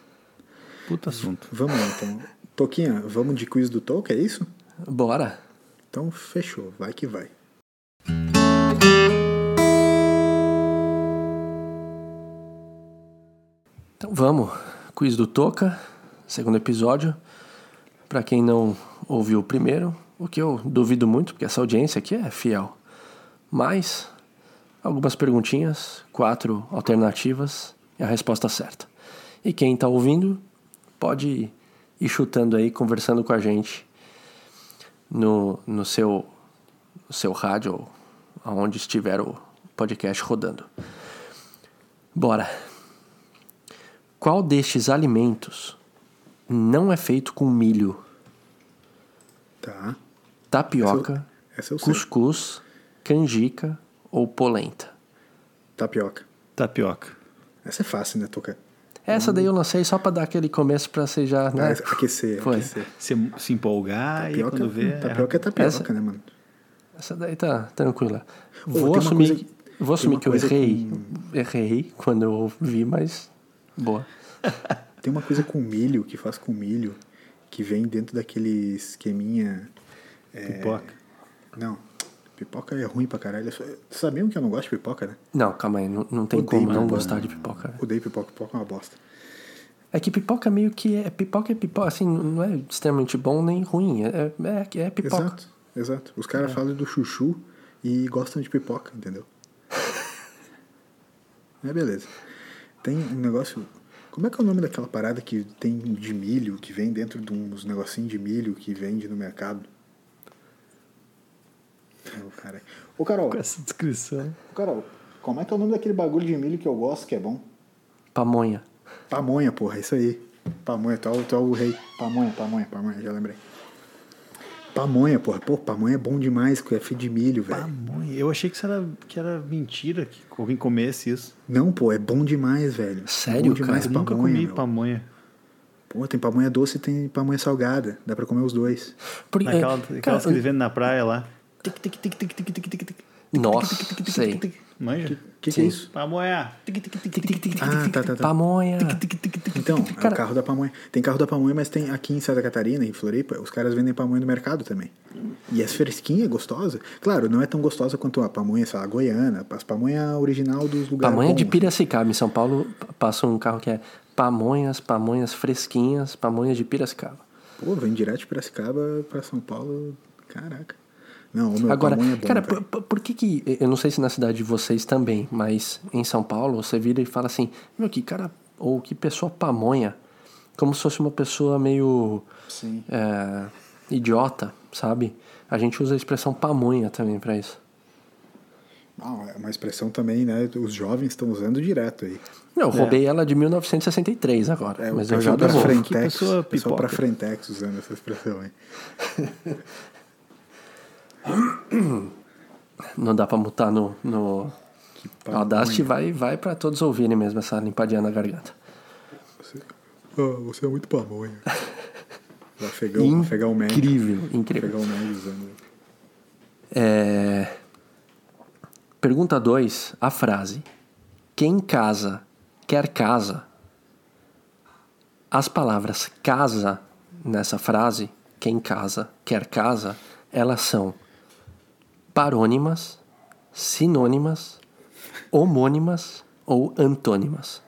Puta assunto. Vamos lá, então. Toquinha, vamos de quiz do Tolkien, é isso? Bora. Então, fechou. Vai que vai. Então vamos. Quiz do Toca, segundo episódio. Pra quem não ouviu o primeiro, o que eu duvido muito, porque essa audiência aqui é fiel. Mas, algumas perguntinhas, quatro alternativas e a resposta certa. E quem tá ouvindo, pode ir chutando aí, conversando com a gente no, no seu, seu rádio, aonde estiver o podcast rodando. Bora! Qual destes alimentos não é feito com milho, Tá. tapioca, Essa eu sei. cuscuz, canjica ou polenta? Tapioca. Tapioca. Essa é fácil, né, Toca? Essa daí eu lancei só pra dar aquele começo pra você já, né? Ah, aquecer, Foi. aquecer. Se, se empolgar e Tapioca, quando vê... tapioca é tapioca, Essa- né, mano? Essa daí tá tranquila. Ô, vou assumir, coisa- vou assumir que eu errei. Errei quando eu vi, mas boa. Tem uma coisa com milho, que faz com milho, que vem dentro daquele esqueminha... é, Pipoca. Não, pipoca é ruim pra caralho. Sabiam que eu não gosto de pipoca, né? Não, calma aí, não, não tem Odeio como não pipoca. gostar de pipoca. né? Odeio pipoca, pipoca é uma bosta. É que pipoca meio que é. Pipoca é pipoca, assim, não é extremamente bom nem ruim. É, é, é pipoca. Exato, exato. Os caras falam do chuchu e gostam de pipoca, entendeu? é beleza. Tem um negócio. Como é que é o nome daquela parada que tem de milho, que vem dentro de uns negocinhos de milho que vende no mercado? Ô, cara. Ô, Carol, Com essa descrição. ô, Carol, como é que é o nome daquele bagulho de milho que eu gosto, que é bom? Pamonha. Pamonha, porra, isso aí. Pamonha, tu é, o, tu é o rei. Pamonha, pamonha, pamonha, já lembrei. Pamonha, porra. Pô, pamonha é bom demais, que é feito de milho, velho. Pamonha. Eu achei que isso era, que era mentira, que alguém comesse isso. Não, pô, é bom demais, velho. Sério, bom demais Eu pamonha, nunca comi meu. pamonha. Pô, tem pamonha doce e tem pamonha salgada. Dá pra comer os dois. Porque, Naquela, cara, aquelas que ele vende na praia lá. Nossa, sei. Manja? O que, que é isso? Pamonha. Ah, tá, tá, tá. Pamonha. Então, é o carro da pamonha. Tem carro da pamonha, mas tem aqui em Santa Catarina, em Floripa, os caras vendem pamonha no mercado também. E é fresquinha, gostosa. Claro, não é tão gostosa quanto a pamonha, sei lá, goiana, as pamonha original dos lugares Pamonha de bons. Piracicaba. Em São Paulo passa um carro que é pamonhas, pamonhas fresquinhas, pamonhas de Piracicaba. Pô, vem direto de Piracicaba pra São Paulo. Caraca. Não, o meu Agora, é bom, cara, por, por- que que... Eu não sei se na cidade de vocês também, mas em São Paulo você vira e fala assim, meu, que cara... Ou que pessoa pamonha. Como se fosse uma pessoa meio... Sim. é, idiota, sabe? A gente usa a expressão pamonha também pra isso. Ah, é uma expressão também, né? Os jovens estão usando direto aí. Eu roubei ela de 1963 agora, É, mas eu já devolvo. frente. Frentex, pessoa pessoal pra Frentex usando essa expressão aí. Não dá pra mutar no... no... Audacity vai, vai pra todos ouvirem mesmo essa limpadinha na garganta. Oh, você é muito pamonha. O afegão, o afegão médio. Incrível, incrível. Afegão médio usando. É... Pergunta 2, a frase. Quem casa, quer casa. As palavras casa nessa frase, quem casa, quer casa, elas são parônimas, sinônimas, homônimas ou antônimas.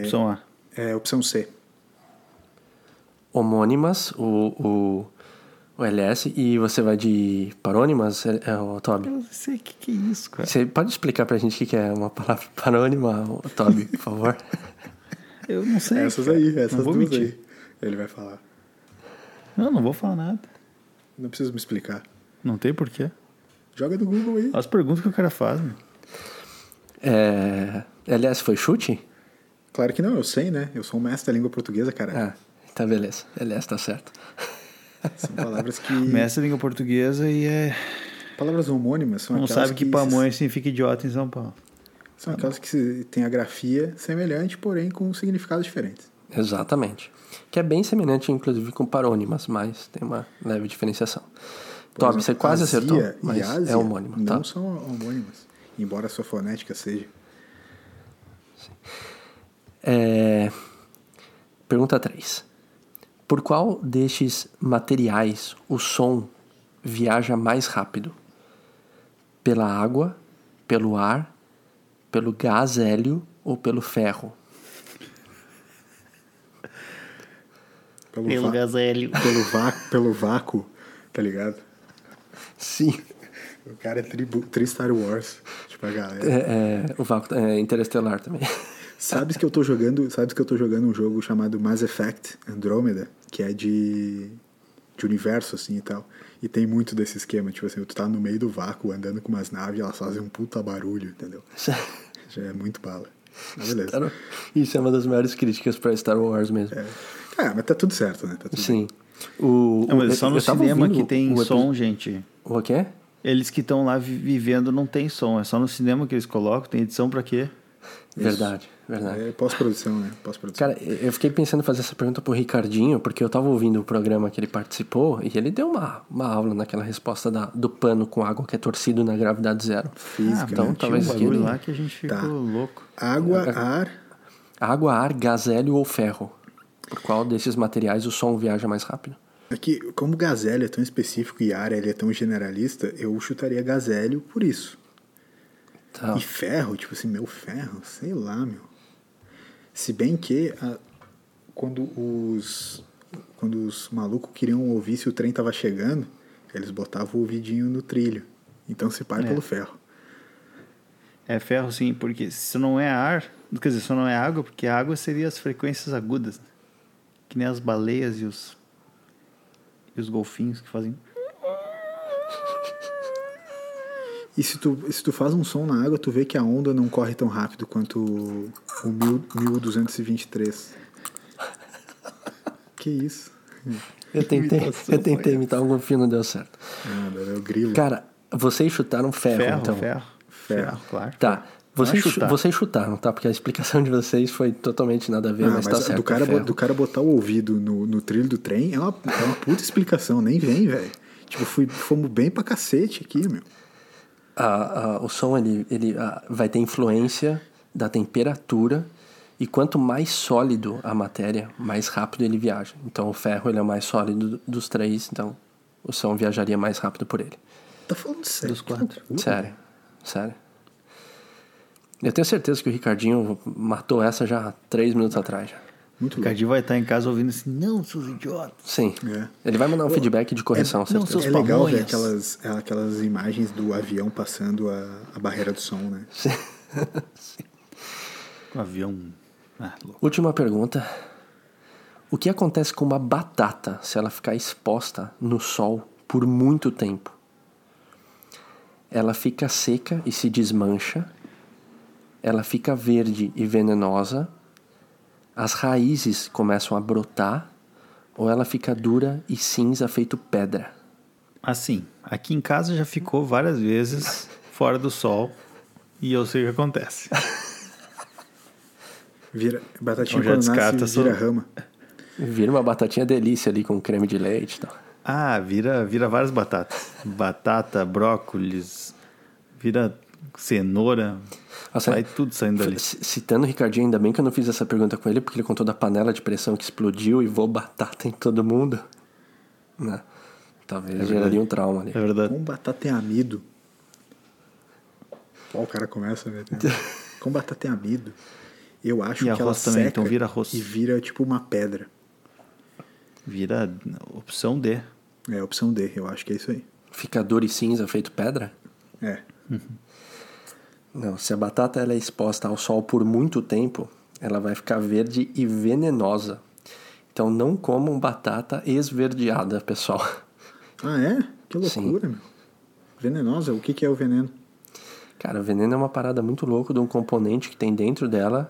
Opção A. É opção C. Homônimas, o, o, o LS, e você vai de parônimas, é, é o Toby? Eu não sei o que, que é isso, cara. Você pode explicar pra gente o que que é uma palavra parônima, Toby, por favor? Eu não sei. Essas cara. aí, essas duas mentir. aí. Ele vai falar. Não, não vou falar nada. Não precisa me explicar. Não tem porquê. Joga no Google aí. As perguntas que o cara faz, meu. É, LS foi chute? Claro que não, eu sei, né? Eu sou um mestre da língua portuguesa, cara. Ah, tá beleza. LS tá certo. São palavras que. Mestre da língua portuguesa e é... Palavras homônimas são não aquelas sabe que se- pamonha significa idiota em São Paulo. São aquelas que se- têm a grafia semelhante, porém com significados diferentes. Exatamente. Que é bem semelhante, inclusive, com parônimas, mas tem uma leve diferenciação. Exemplo, você quase acertou, e mas Ásia é homônimo, tá? Não são homônimas, embora a sua fonética seja. É... Pergunta 3. Por qual destes materiais o som viaja mais rápido? Pela água, pelo ar, pelo gás hélio ou pelo ferro? Pelo, va- gazelho. pelo, vácuo, pelo vácuo, tá ligado? Sim. O cara é tri, tri Star Wars. Tipo, a galera. É, é, o vácuo é interestelar também. Sabes que eu tô jogando, sabes que eu tô jogando um jogo chamado Mass Effect Andromeda, que é de de universo assim e tal. E tem muito desse esquema, tipo assim, tu tá no meio do vácuo andando com umas naves, elas fazem um puta barulho, entendeu? Já é muito bala. Mas beleza. Isso é uma das maiores críticas pra Star Wars mesmo. É. Ah, mas tá tudo certo, né? Tá tudo Sim. O, Não, mas eu- é só no cinema que tem o som, gente. O quê? Eles que estão lá vi- vivendo não tem som. É só no cinema que eles colocam. Tem edição pra quê? Verdade, verdade. É pós-produção, né? Pós-produção. Cara, eu fiquei pensando em fazer essa pergunta pro Ricardinho, porque eu tava ouvindo o programa que ele participou e ele deu uma, uma aula naquela resposta da, do pano com água que é torcido na gravidade zero. Física, então né? Tinha um talvez bagulho ele- lá que a gente ficou Tá. louco. Água, ar, Água, ar, gás hélio ou ferro? Por qual desses materiais o som viaja mais rápido? Aqui, como gazélio é tão específico e ar ele é tão generalista, eu chutaria gazélio por isso. Tá. E ferro, tipo assim, meu ferro, sei lá, meu. Se bem que a- quando os quando os malucos queriam ouvir se o trem tava chegando, eles botavam o ouvidinho no trilho. Então se pai É. pelo ferro. É ferro, sim, porque se não é ar, quer dizer, se não é água, porque a água seria as frequências agudas. Que nem as baleias e os, e os golfinhos que fazem. E se tu, se tu faz um som na água, tu vê que a onda não corre tão rápido quanto o, o mil- 1223. que isso? Eu tentei, imitação eu tentei imitar um golfinho, não deu certo. Nada, é o grilo. Cara, vocês chutaram ferro, Ferro, então. ferro. Ferro. Ferro, claro. Tá. É Vocês, chu- chutar. vocês chutaram, tá? Porque a explicação de vocês foi totalmente nada a ver, Ah, mas, mas tá certo. do, cara, é do cara botar o ouvido no, no trilho do trem é uma, é uma puta explicação, nem vem, velho. Tipo, fui, fomos bem pra cacete aqui, meu. a- a- o som ele, ele ah, vai ter influência da temperatura e quanto mais sólido a matéria, mais rápido ele viaja. Então o ferro ele é o mais sólido dos três, então o som viajaria mais rápido por ele. Tá falando sério? Dos quatro. Sério, sério. Eu tenho certeza que o Ricardinho matou essa já há três minutos atrás. já. Muito O louco. Cardinho vai estar em casa ouvindo assim, não, seus idiotas. Sim. É. Ele vai mandar um feedback de correção, não, certeza. seus É legal ver aquelas, aquelas imagens do avião passando a, a barreira do som, né? O avião. Ah, louco. Última pergunta. O que acontece com uma batata se ela ficar exposta no sol por muito tempo? Ela fica seca e se desmancha. Ela fica verde e venenosa. As raízes começam a brotar. Ou ela fica dura e cinza feito pedra. Assim, aqui em casa já ficou várias vezes fora do sol e eu sei o que acontece. Vira, batatinha Então já quando nasce, vira só- rama. Vira uma batatinha delícia ali com creme de leite e tal. Ah, vira, vira várias batatas. Batata, brócolis, vira cenoura. Nossa, vai tudo saindo dali. Citando o Ricardinho, ainda bem que eu não fiz essa pergunta com ele, porque ele contou da panela de pressão que explodiu e voou batata em todo mundo. Né? Talvez geraria um trauma ali. É verdade. Com batata em amido. Ó, o cara começa, né? Com batata em amido. Eu acho E que ela também, seca então vira arroz. e vira tipo uma pedra. Vira opção D. É a opção D, eu acho que é isso aí. Fica duro e cinza feito pedra? É. Não, se a batata ela é exposta ao sol por muito tempo, ela vai ficar verde e venenosa. Então não comam batata esverdeada, pessoal. Ah, é? Que Sim. loucura, meu. Venenosa? O que, que é o veneno? Cara, o veneno é uma parada muito louca de um componente que tem dentro dela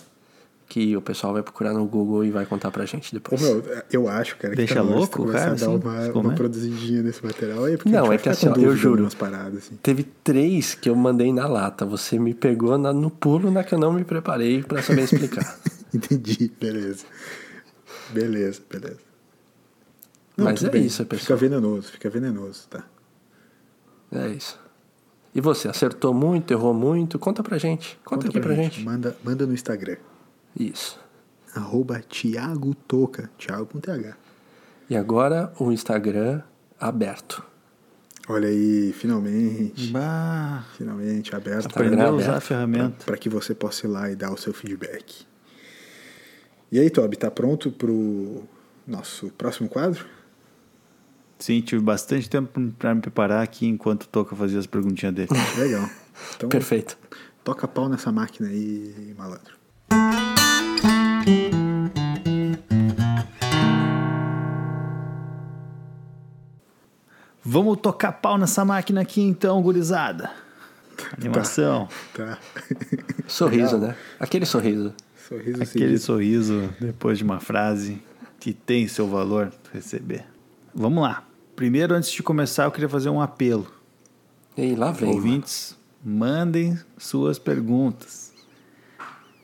que o pessoal vai procurar no Google e vai contar pra gente Ô, depois. meu, eu acho, cara, que Deixa tá louco, começar cara, a dar assim, uma, uma é? produzidinha nesse material aí, porque Não, a gente vai é que ficar assim, ó, eu juro. paradas, assim. Teve três que eu mandei na lata. Você me pegou na- no pulo na que eu não me preparei pra saber explicar. Entendi, beleza. Beleza, beleza. Não, Mas é bem. isso, Fica pessoal. venenoso, fica venenoso, tá? É isso. E você, acertou muito, errou muito? Conta pra gente. Conta, aqui pra gente. Manda, manda no Instagram. Isso. Arroba Thiago Toca. Thiago com TH. E agora o Instagram aberto. Olha aí, finalmente. Bah, Finalmente aberto. Instagram aprendeu a usar a ferramenta. para que você possa ir lá e dar o seu feedback. E aí, Toby, tá pronto pro nosso próximo quadro? Sim, tive bastante tempo pra me preparar aqui enquanto o Toca fazia as perguntinhas dele. Legal. Então, Perfeito. toca pau nessa máquina aí, malandro. Vamos tocar pau nessa máquina aqui então, gurizada. Animação. Tá. Sorriso, né? Aquele sorriso. Sorriso Aquele seguido. sorriso depois de uma frase que tem seu valor receber. Vamos lá. Primeiro, antes de começar, eu queria fazer um apelo. E lá vem. mano. Ouvintes, mandem suas perguntas.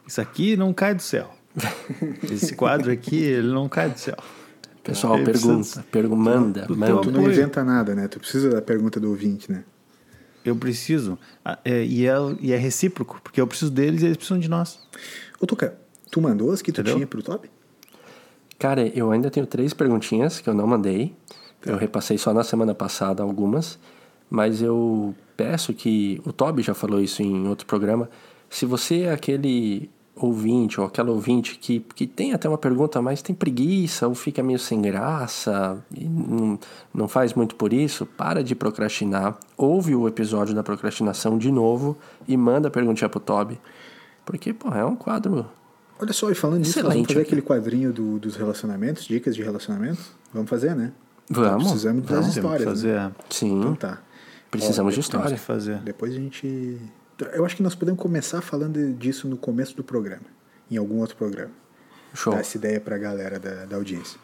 Isso aqui não cai do céu. Esse quadro aqui, ele não cai do céu. Pessoal, pergunta. precisa- Pergu manda, teu manda. Tu não inventa nada, né? Tu precisa da pergunta do ouvinte, né? Eu preciso. Ah, é, e, é, e é recíproco, porque eu preciso deles e eles precisam de nós. Ô, Tuca, tu mandou as que tu Entendeu? tinha pro Toby? Cara, eu ainda tenho três perguntinhas que eu não mandei. Eu repassei só na semana passada algumas. Mas eu peço que. O Toby já falou isso em outro programa. Se você é aquele ouvinte ou aquela ouvinte que, que tem até uma pergunta, mas tem preguiça ou fica meio sem graça e não, não faz muito por isso, para de procrastinar. Ouve o episódio da procrastinação de novo e manda a perguntinha pro Toby. Porque, pô, é um quadro Olha só, e falando nisso, vamos fazer aqui. aquele quadrinho do- dos relacionamentos, dicas de relacionamentos? Vamos fazer, né? Vamos, Precisamos das vamos. Histórias, fazer. né? Sim, Então tá. precisamos de Ó, Temos história. fazer. Depois a gente. Eu acho que nós podemos começar falando disso no começo do programa, em algum outro programa. Show. Dar essa ideia pra galera da, da audiência.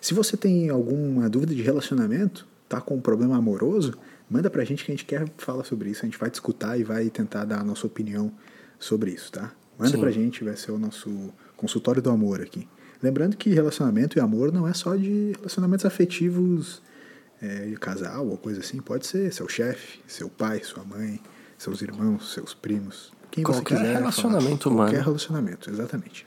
Se você tem alguma dúvida de relacionamento, tá com um problema amoroso, manda pra gente que a gente quer falar sobre isso. A gente vai discutir e vai tentar dar a nossa opinião sobre isso, tá? Manda Sim. pra gente, vai ser o nosso consultório do amor aqui. Lembrando que relacionamento e amor não é só de relacionamentos afetivos é, de casal ou coisa assim. Pode ser seu chefe, seu pai, sua mãe, seus irmãos, seus primos. Quem você Qualquer quiser. relacionamento falar. humano. Qualquer relacionamento, exatamente.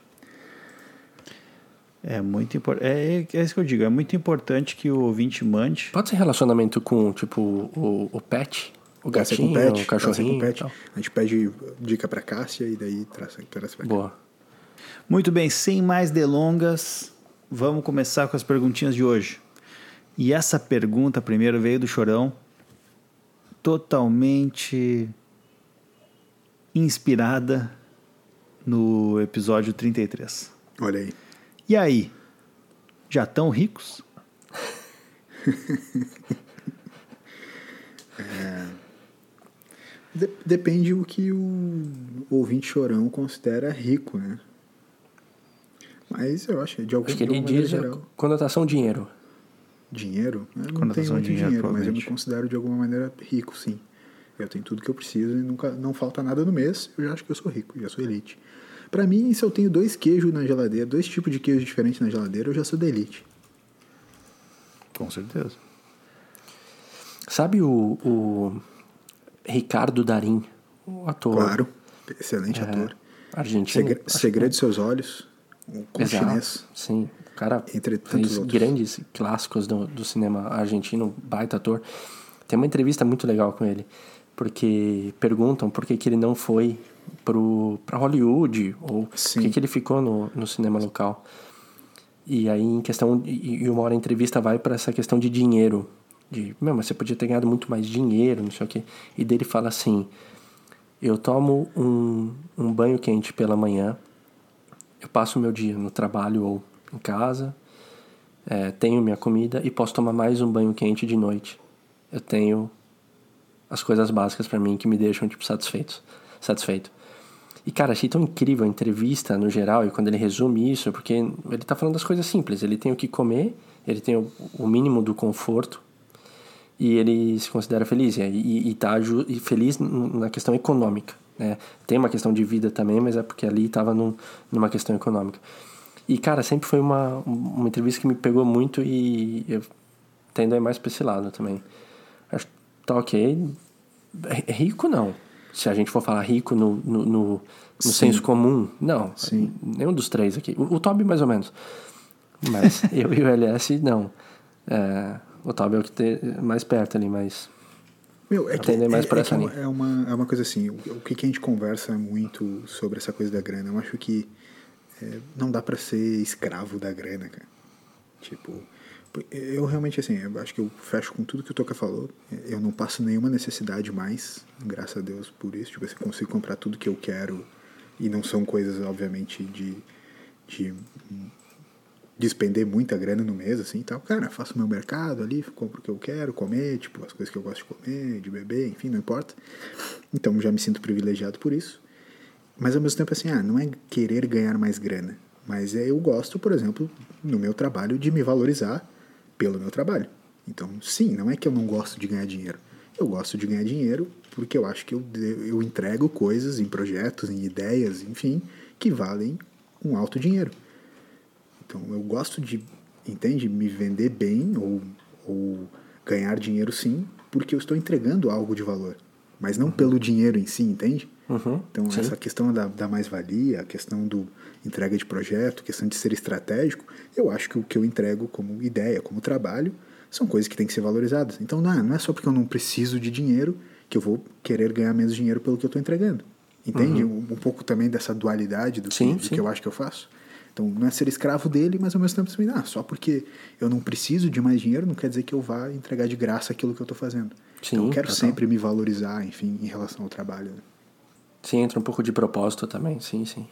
É muito importante. É, é isso que eu digo. É muito importante que o ouvinte mande. Pode ser relacionamento com, tipo, o, o pet, o Pode gatinho, pet, o pode cachorrinho com e pet. A gente pede dica pra Cássia e daí traz, traz pra cá. Boa. Muito bem, sem mais delongas, vamos começar com as perguntinhas de hoje. E essa pergunta primeiro veio do Chorão, totalmente inspirada no episódio 33. Olha aí. E aí, já tão ricos? De- depende o que o ouvinte chorão considera rico, né? Mas eu acho que de algum Acho que ele diz geral. conotação dinheiro. Dinheiro? Eu não Conotação tenho muito dinheiro, dinheiro, mas eu me considero de alguma maneira rico, sim. Eu tenho tudo que eu preciso e nunca não falta nada no mês. Eu já acho que eu sou rico, já sou elite. Pra mim, se eu tenho dois queijos na geladeira, dois tipos de queijo diferentes na geladeira, eu já sou da elite. Com certeza. Sabe o, o Ricardo Darim, o ator Claro, excelente é, ator. argentino? Segre- Segredo de Seus Olhos, um com Exato, chinês. Sim, o cara Entre tantos grandes clássicos do, do cinema argentino, baita ator. Tem uma entrevista muito legal com ele, porque perguntam por que, que ele não foi pro, pra Hollywood, ou Sim. por que, que ele ficou no, no cinema local. E aí, em questão, e e uma hora a entrevista vai para essa questão de dinheiro. De, meu, mas você podia ter ganhado muito mais dinheiro, não sei o quê. E dele fala assim: eu tomo um, um banho quente pela manhã, eu passo o meu dia no trabalho ou em casa, é, tenho minha comida e posso tomar mais um banho quente de noite. Eu tenho as coisas básicas para mim que me deixam tipo satisfeitos, satisfeito. E cara, achei tão incrível a entrevista no geral e quando ele resume isso, porque ele tá falando das coisas simples. Ele tem o que comer, ele tem o, mínimo do conforto e ele se considera feliz e, e, e tá feliz na questão econômica, né? Tem uma questão de vida também, mas é porque ali estava num, numa questão econômica. E cara, sempre foi uma, uma entrevista que me pegou muito e eu tendo a ir mais pra esse lado também. Acho tá ok. É- Rico não. Se a gente for falar rico no, no, no, no senso comum, não. Sim. Nenhum dos três aqui. O, o Toby mais ou menos. Mas eu e o LS não. É, o Toby é o que tem mais perto ali, mas. Meu, é que, Atender mais é, é, essa é, uma, linha. é, uma, é uma coisa assim, o, o que, a gente conversa muito sobre essa coisa da grana, eu acho que é, não dá pra ser escravo da grana, cara. Tipo, eu realmente, assim, eu acho que eu fecho com tudo que o Toca falou, eu não passo nenhuma necessidade mais, graças a Deus por isso, tipo, assim, eu consigo comprar tudo que eu quero e não são coisas, obviamente, de... de despender muita grana no mês, assim, tal. Cara, faço meu mercado ali, compro o que eu quero comer, tipo, as coisas que eu gosto de comer, de beber, enfim, não importa. Então, já me sinto privilegiado por isso. Mas, ao mesmo tempo, assim, ah, não é querer ganhar mais grana, mas é eu gosto, por exemplo, no meu trabalho, de me valorizar pelo meu trabalho. Então, sim, não é que eu não gosto de ganhar dinheiro. Eu gosto de ganhar dinheiro porque eu acho que eu, eu entrego coisas em projetos, em ideias, enfim, que valem um alto dinheiro. Então eu gosto de, entende, me vender bem ou, ou ganhar dinheiro sim, porque eu estou entregando algo de valor, mas não pelo dinheiro em si, entende? Uhum, Então sim. essa questão da, da mais-valia, a questão do entrega de projeto, questão de ser estratégico, eu acho que o que eu entrego como ideia, como trabalho, são coisas que têm que ser valorizadas. Então não, não é só porque eu não preciso de dinheiro que eu vou querer ganhar menos dinheiro pelo que eu estou entregando. Entende? Um, um pouco também dessa dualidade do, que- Sim, do sim. que eu acho que eu faço. Então, não é ser escravo dele, mas ao mesmo tempo assim, ah, só porque eu não preciso de mais dinheiro, não quer dizer que eu vá entregar de graça aquilo que eu estou fazendo. Sim, então, eu quero sempre me valorizar, enfim, em relação ao trabalho. né? Sim, entra um pouco de propósito também, sim, sim.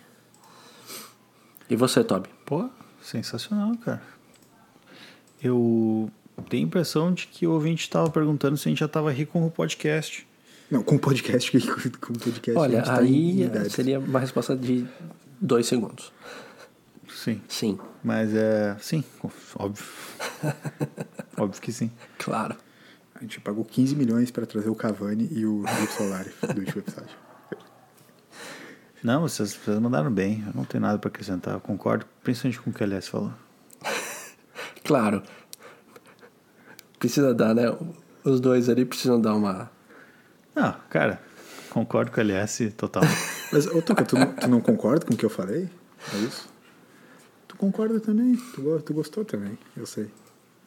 E você, Toby? Pô, sensacional, cara. Eu tenho a impressão de que o ouvinte estava perguntando se a gente já estava rico com o podcast. Não, com podcast, com podcast a Olha, tá em aí idades. seria uma resposta de dois segundos. Sim. Sim, Mas é. Sim, óbvio. óbvio que sim. claro. A gente pagou 15 milhões para trazer o Cavani e o Felipe Solari do último episódio. Não, vocês, vocês mandaram bem. Eu não tenho nada para acrescentar. Eu concordo principalmente com o que o LS falou. Claro. Precisa dar, né? Os dois ali precisam dar uma. Não, cara, concordo com o LS total. Mas, ô Tuca, tu não, tu não concorda com o que eu falei? É isso? Tu concorda também? Tu, tu gostou também, eu sei.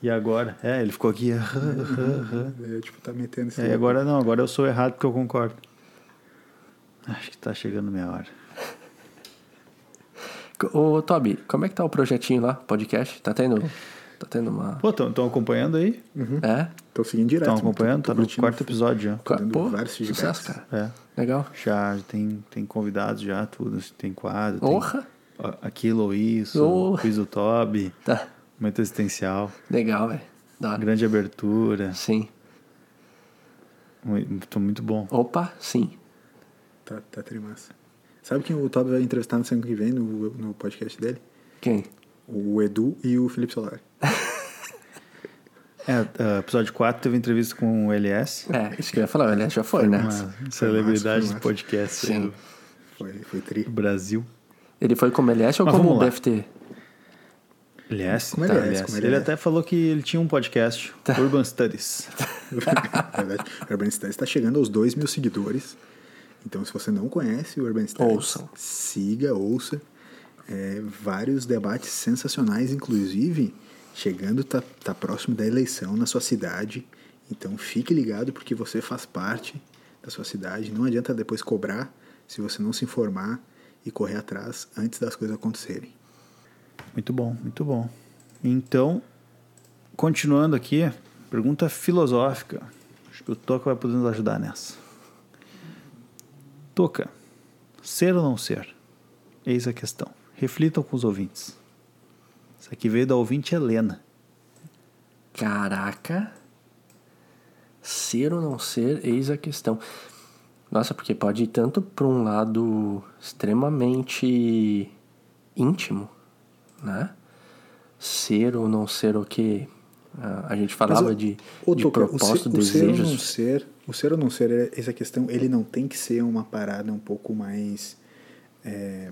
E agora? É, ele ficou aqui. É, tipo, tá metendo esse... É, agora não, agora eu sou errado porque eu concordo. Acho que tá chegando minha hora. Ô, Toby, como é que tá o projetinho lá, podcast? Tá tendo. Tá tendo uma. Pô, estão acompanhando aí? É? Tô seguindo direto. Estão acompanhando? tô Tá no quarto episódio já. Tô dando Pô, vários feedbacks. sucesso, cara. É. Legal. Já tem, tem convidados já, tudo. Tem quadro. tem Honra. a- Aquilo ou isso. Oh. Quiz do Toby. Tá. Momento existencial. Legal, velho. Grande abertura. Sim. Muito, muito bom. Opa, sim. Tá, tá trimassa. Sabe quem o Toby vai entrevistar no semana que vem no, no podcast dele? Quem? O Edu e o Felipe Solari. É, é, episódio 4 teve entrevista com o LS. É, isso que eu ia falar, o Elias já foi, né? Uma celebridade foi do podcast Sim. do, Foi, foi tri. Brasil. Ele foi como LS ou Mas como. BFT? LS, Como tá, LS, LS. como Ele LS. até falou que ele tinha um podcast, Urban Studies. Na verdade, o Urban Studies está chegando aos 2 mil seguidores. Então, se você não conhece o Urban Studies, Ouçam. siga, ouça. É, vários debates sensacionais, inclusive chegando, tá, tá próximo da eleição na sua cidade. Então, fique ligado porque você faz parte da sua cidade. Não adianta depois cobrar se você não se informar e correr atrás antes das coisas acontecerem. Muito bom, muito bom. Então, continuando aqui, pergunta filosófica. Acho que o Toca vai poder nos ajudar nessa. Toca, ser ou não ser? Eis a questão. Reflitam com os ouvintes. Isso aqui veio da ouvinte Helena. Caraca. Ser ou não ser, eis a questão. Nossa, porque pode ir tanto para um lado extremamente íntimo, né? Ser ou não ser o que a gente falava Mas, de, ô, de Toca, propósito, o ser, o ser ou não desejos. ser, o ser ou não ser, é- essa questão, ele não tem que ser uma parada um pouco mais é,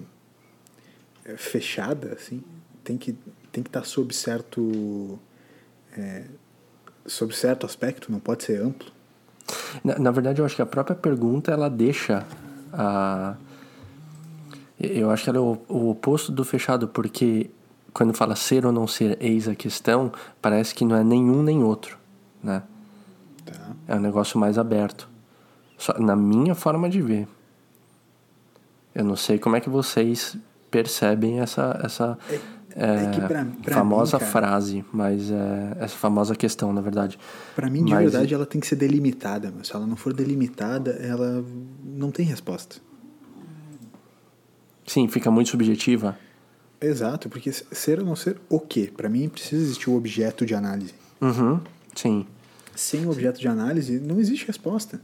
é, fechada, assim. Tem que tem que estar sob certo é, sob certo aspecto, não pode ser amplo. Na, na verdade, eu acho que a própria pergunta ela deixa a. Eu acho que ela é o, o oposto do fechado, porque quando fala ser ou não ser, eis a questão, parece que não é nenhum nem outro, né? Tá? É um negócio mais aberto. Só, na minha forma de ver. Eu não sei como é que vocês percebem essa, essa é é, que pra- pra famosa mim, cara- frase, mas é, essa famosa questão, na verdade. Para mim, de Mas- verdade, ela tem que ser delimitada, mas se ela não for delimitada, ela não tem resposta. Sim, fica muito subjetiva. Exato, porque ser ou não ser o quê? Para mim precisa existir o objeto de análise. Uhum, sim. Sem objeto de análise, não existe resposta.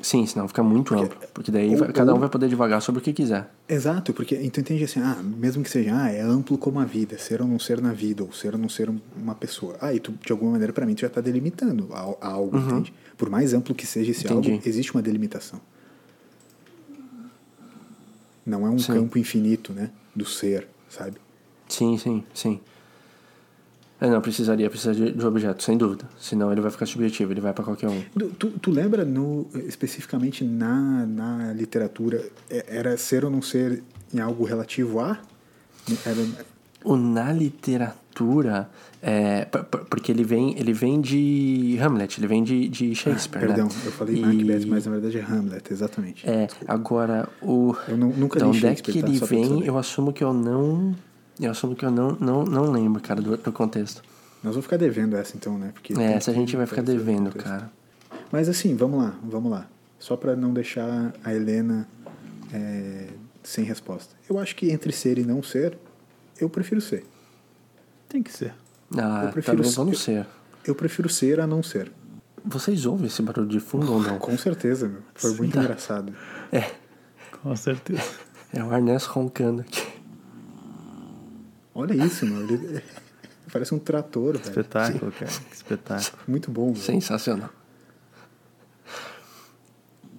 Sim, senão fica muito amplo. Porque daí ou- cada um vai poder divagar sobre o que quiser. Exato, porque então entende assim, ah, mesmo que seja, ah, é amplo como a vida, ser ou não ser na vida, ou ser ou não ser um- uma pessoa. Ah, e tu, de alguma maneira, para mim, tu já tá delimitando a- a algo, entende? Por mais amplo que seja esse Entendi. algo, existe uma delimitação. Não é um Sim. campo infinito, né, do ser, sabe? Sim, sim, sim. É, não, precisaria, precisaria de objeto, sem dúvida. Senão ele vai ficar subjetivo, ele vai pra qualquer um. Tu, tu, lembra, no, especificamente na, na literatura, é- era ser ou não ser em algo relativo a? Era, O na literatura, é, porque ele vem, ele vem de Hamlet, ele vem de, de Shakespeare, perdão, né? eu falei E- Macbeth, mas na verdade é Hamlet, exatamente. É, agora, o... Eu nu- nunca da li onde é Shakespeare, que tá? ele tu vem, eu assumo que eu não... Eu assumo que eu não, não, não lembro, cara, do, do contexto. Nós vamos ficar devendo essa então, né? Porque É, essa a gente vai ficar devendo, cara. Mas assim, vamos lá, vamos lá. Só para não deixar a Helena é, sem resposta. Eu acho que entre ser e não ser, eu prefiro ser. Tem que ser. Ah, Eu prefiro também ser- vamos ser. Eu prefiro ser a não ser. Vocês ouvem esse barulho de fundo ou não? Com certeza, meu. Foi muito engraçado. É, Com certeza. é o Arnés roncando aqui. Olha isso, meu. Ele parece um trator, velho. Espetáculo, cara. Que espetáculo. Muito bom, velho. Sensacional.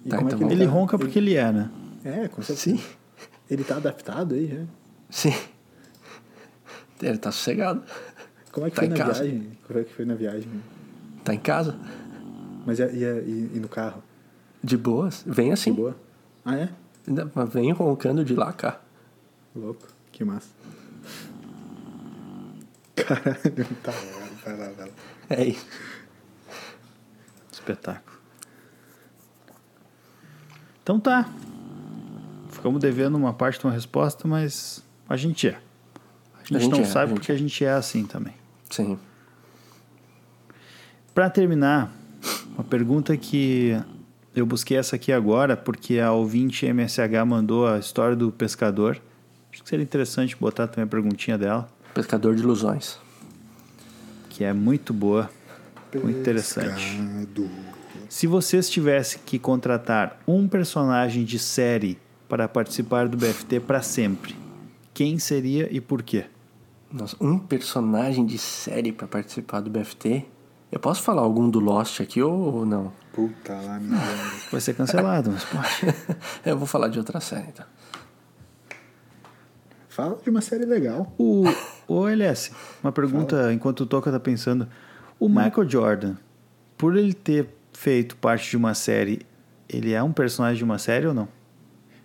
Tá, como é então que vamos Ele tá? ronca porque ele é, né? É, com certeza. Sim. Ele tá adaptado aí, já. Sim. Ele tá sossegado. Como é que Tá foi em na casa. viagem? Como é que foi na viagem? Tá em casa. Mas e, e, e, e no carro? De boas. Vem assim. De boa? Ah, é? Vem roncando de lá cá. Louco. Que massa. Caralho, tá bom. Vai lá, vai lá. É isso. Espetáculo. Então tá. Ficamos devendo uma parte de uma resposta, mas a gente é. A gente, gente não é, a sabe gente porque a gente é assim também. Sim. Para terminar, uma pergunta que eu busquei essa aqui agora porque a ouvinte MSH mandou a história do pescador. Acho que seria interessante botar também a perguntinha dela, Pescador de ilusões. que é muito boa, muito interessante. Pescado. Se vocês tivessem que contratar um personagem de série para participar do BFT para sempre, quem seria e por quê? Nossa, um personagem de série pra participar do BFT. Eu posso falar algum do Lost aqui ou não? Puta lá, meu Deus. Vai ser cancelado, mas pode. Eu vou falar de outra série, então. Fala de uma série legal. O, o LS, uma pergunta enquanto o Toca tá pensando. O Michael Jordan, por ele ter feito parte de uma série, ele é um personagem de uma série ou não?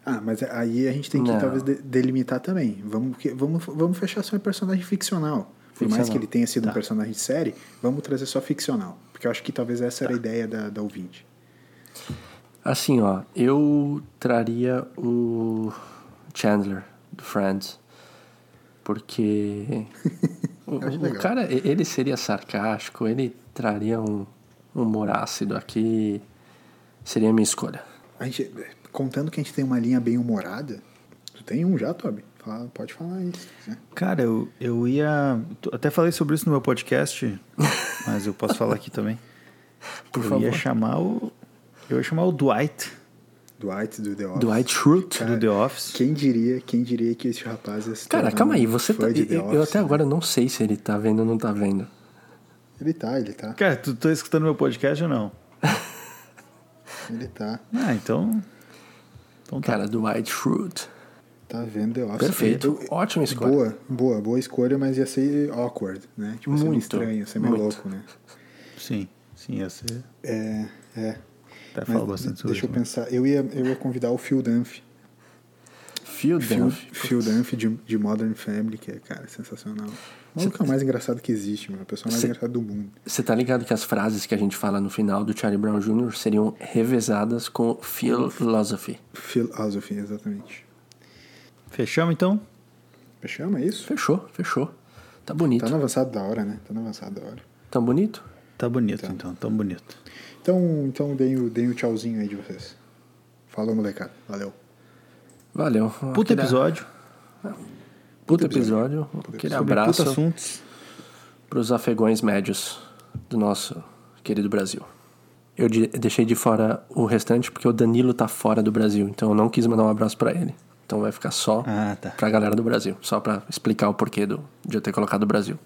Ah, mas aí a gente tem que Não. talvez de- delimitar também. Vamos, vamos, vamos fechar só em personagem ficcional. Por mais que ele tenha sido Tá. um personagem de série, vamos trazer só ficcional. Porque eu acho que talvez essa Tá. era a ideia da, da ouvinte. Assim, ó, eu traria o Chandler do Friends. Porque o, o cara, ele seria sarcástico, ele traria um humor ácido aqui. Seria a minha escolha. A gente, contando que a gente tem uma linha bem humorada, tu tem um já, Toby? Fala, pode falar isso. quiser. Cara, eu, eu ia. Até falei sobre isso no meu podcast, mas eu posso falar aqui também. Por eu favor. ia chamar o. Eu ia chamar o Dwight Dwight do The Office. Dwight Schrute. do The Office. Quem diria, quem diria que esse rapaz ia se Cara, calma aí, você tá, eu, eu Office, até né? agora não sei se ele tá vendo ou não tá vendo. Ele tá, ele tá. Cara, tu tá escutando meu podcast ou não? Ele tá. Ah, então. Então tá. Cara, Dwight Schrute. Tá vendo The Office. Perfeito. Eu- Ótima escolha. Boa, boa, boa escolha, mas ia ser awkward, né? Tipo, ia ser meio Muito, estranho, ia ser meio muito. louco, né? Sim, sim, ia ser. É, é. Até Mas falo bastante sobre deixa eu isso. né? pensar. Eu ia, eu ia convidar o Phil Dunphy. Phil Phil, Dunphy. Phil Dunphy de, de Modern Family, que é, cara, sensacional. O maluco é o mais engraçado que existe, mano. A pessoa mais Cê- engraçada do mundo. Você tá ligado que as frases que a gente fala no final do Charlie Brown Jr. seriam revezadas com philosophy. Philosophy, exatamente. Fechamos então? Fechamos, é isso? Fechou, fechou. Tá bonito. Tá no avançado da hora, né? Tá no avançado da hora. Tão bonito? Tá bonito então, tão bonito. Então, então deem, o, deem o tchauzinho aí de vocês. Falou, molecada. Valeu. Valeu. Puta Aquele- episódio. Puta episódio. Aquele Sobre abraço puta assuntos. pros afegões médios do nosso querido Brasil. Eu de- deixei de fora o restante porque o Danilo tá fora do Brasil, então eu não quis mandar um abraço pra ele. Então vai ficar só Ah, tá. pra galera do Brasil, só pra explicar o porquê do, de eu ter colocado o Brasil.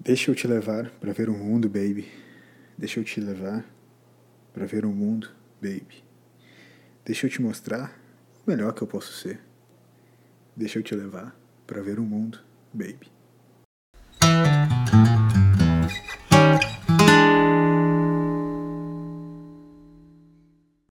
Deixa eu te levar pra ver o mundo, baby. Deixa eu te levar para ver o mundo, baby. Deixa eu te mostrar o melhor que eu posso ser. Deixa eu te levar para ver o mundo, baby.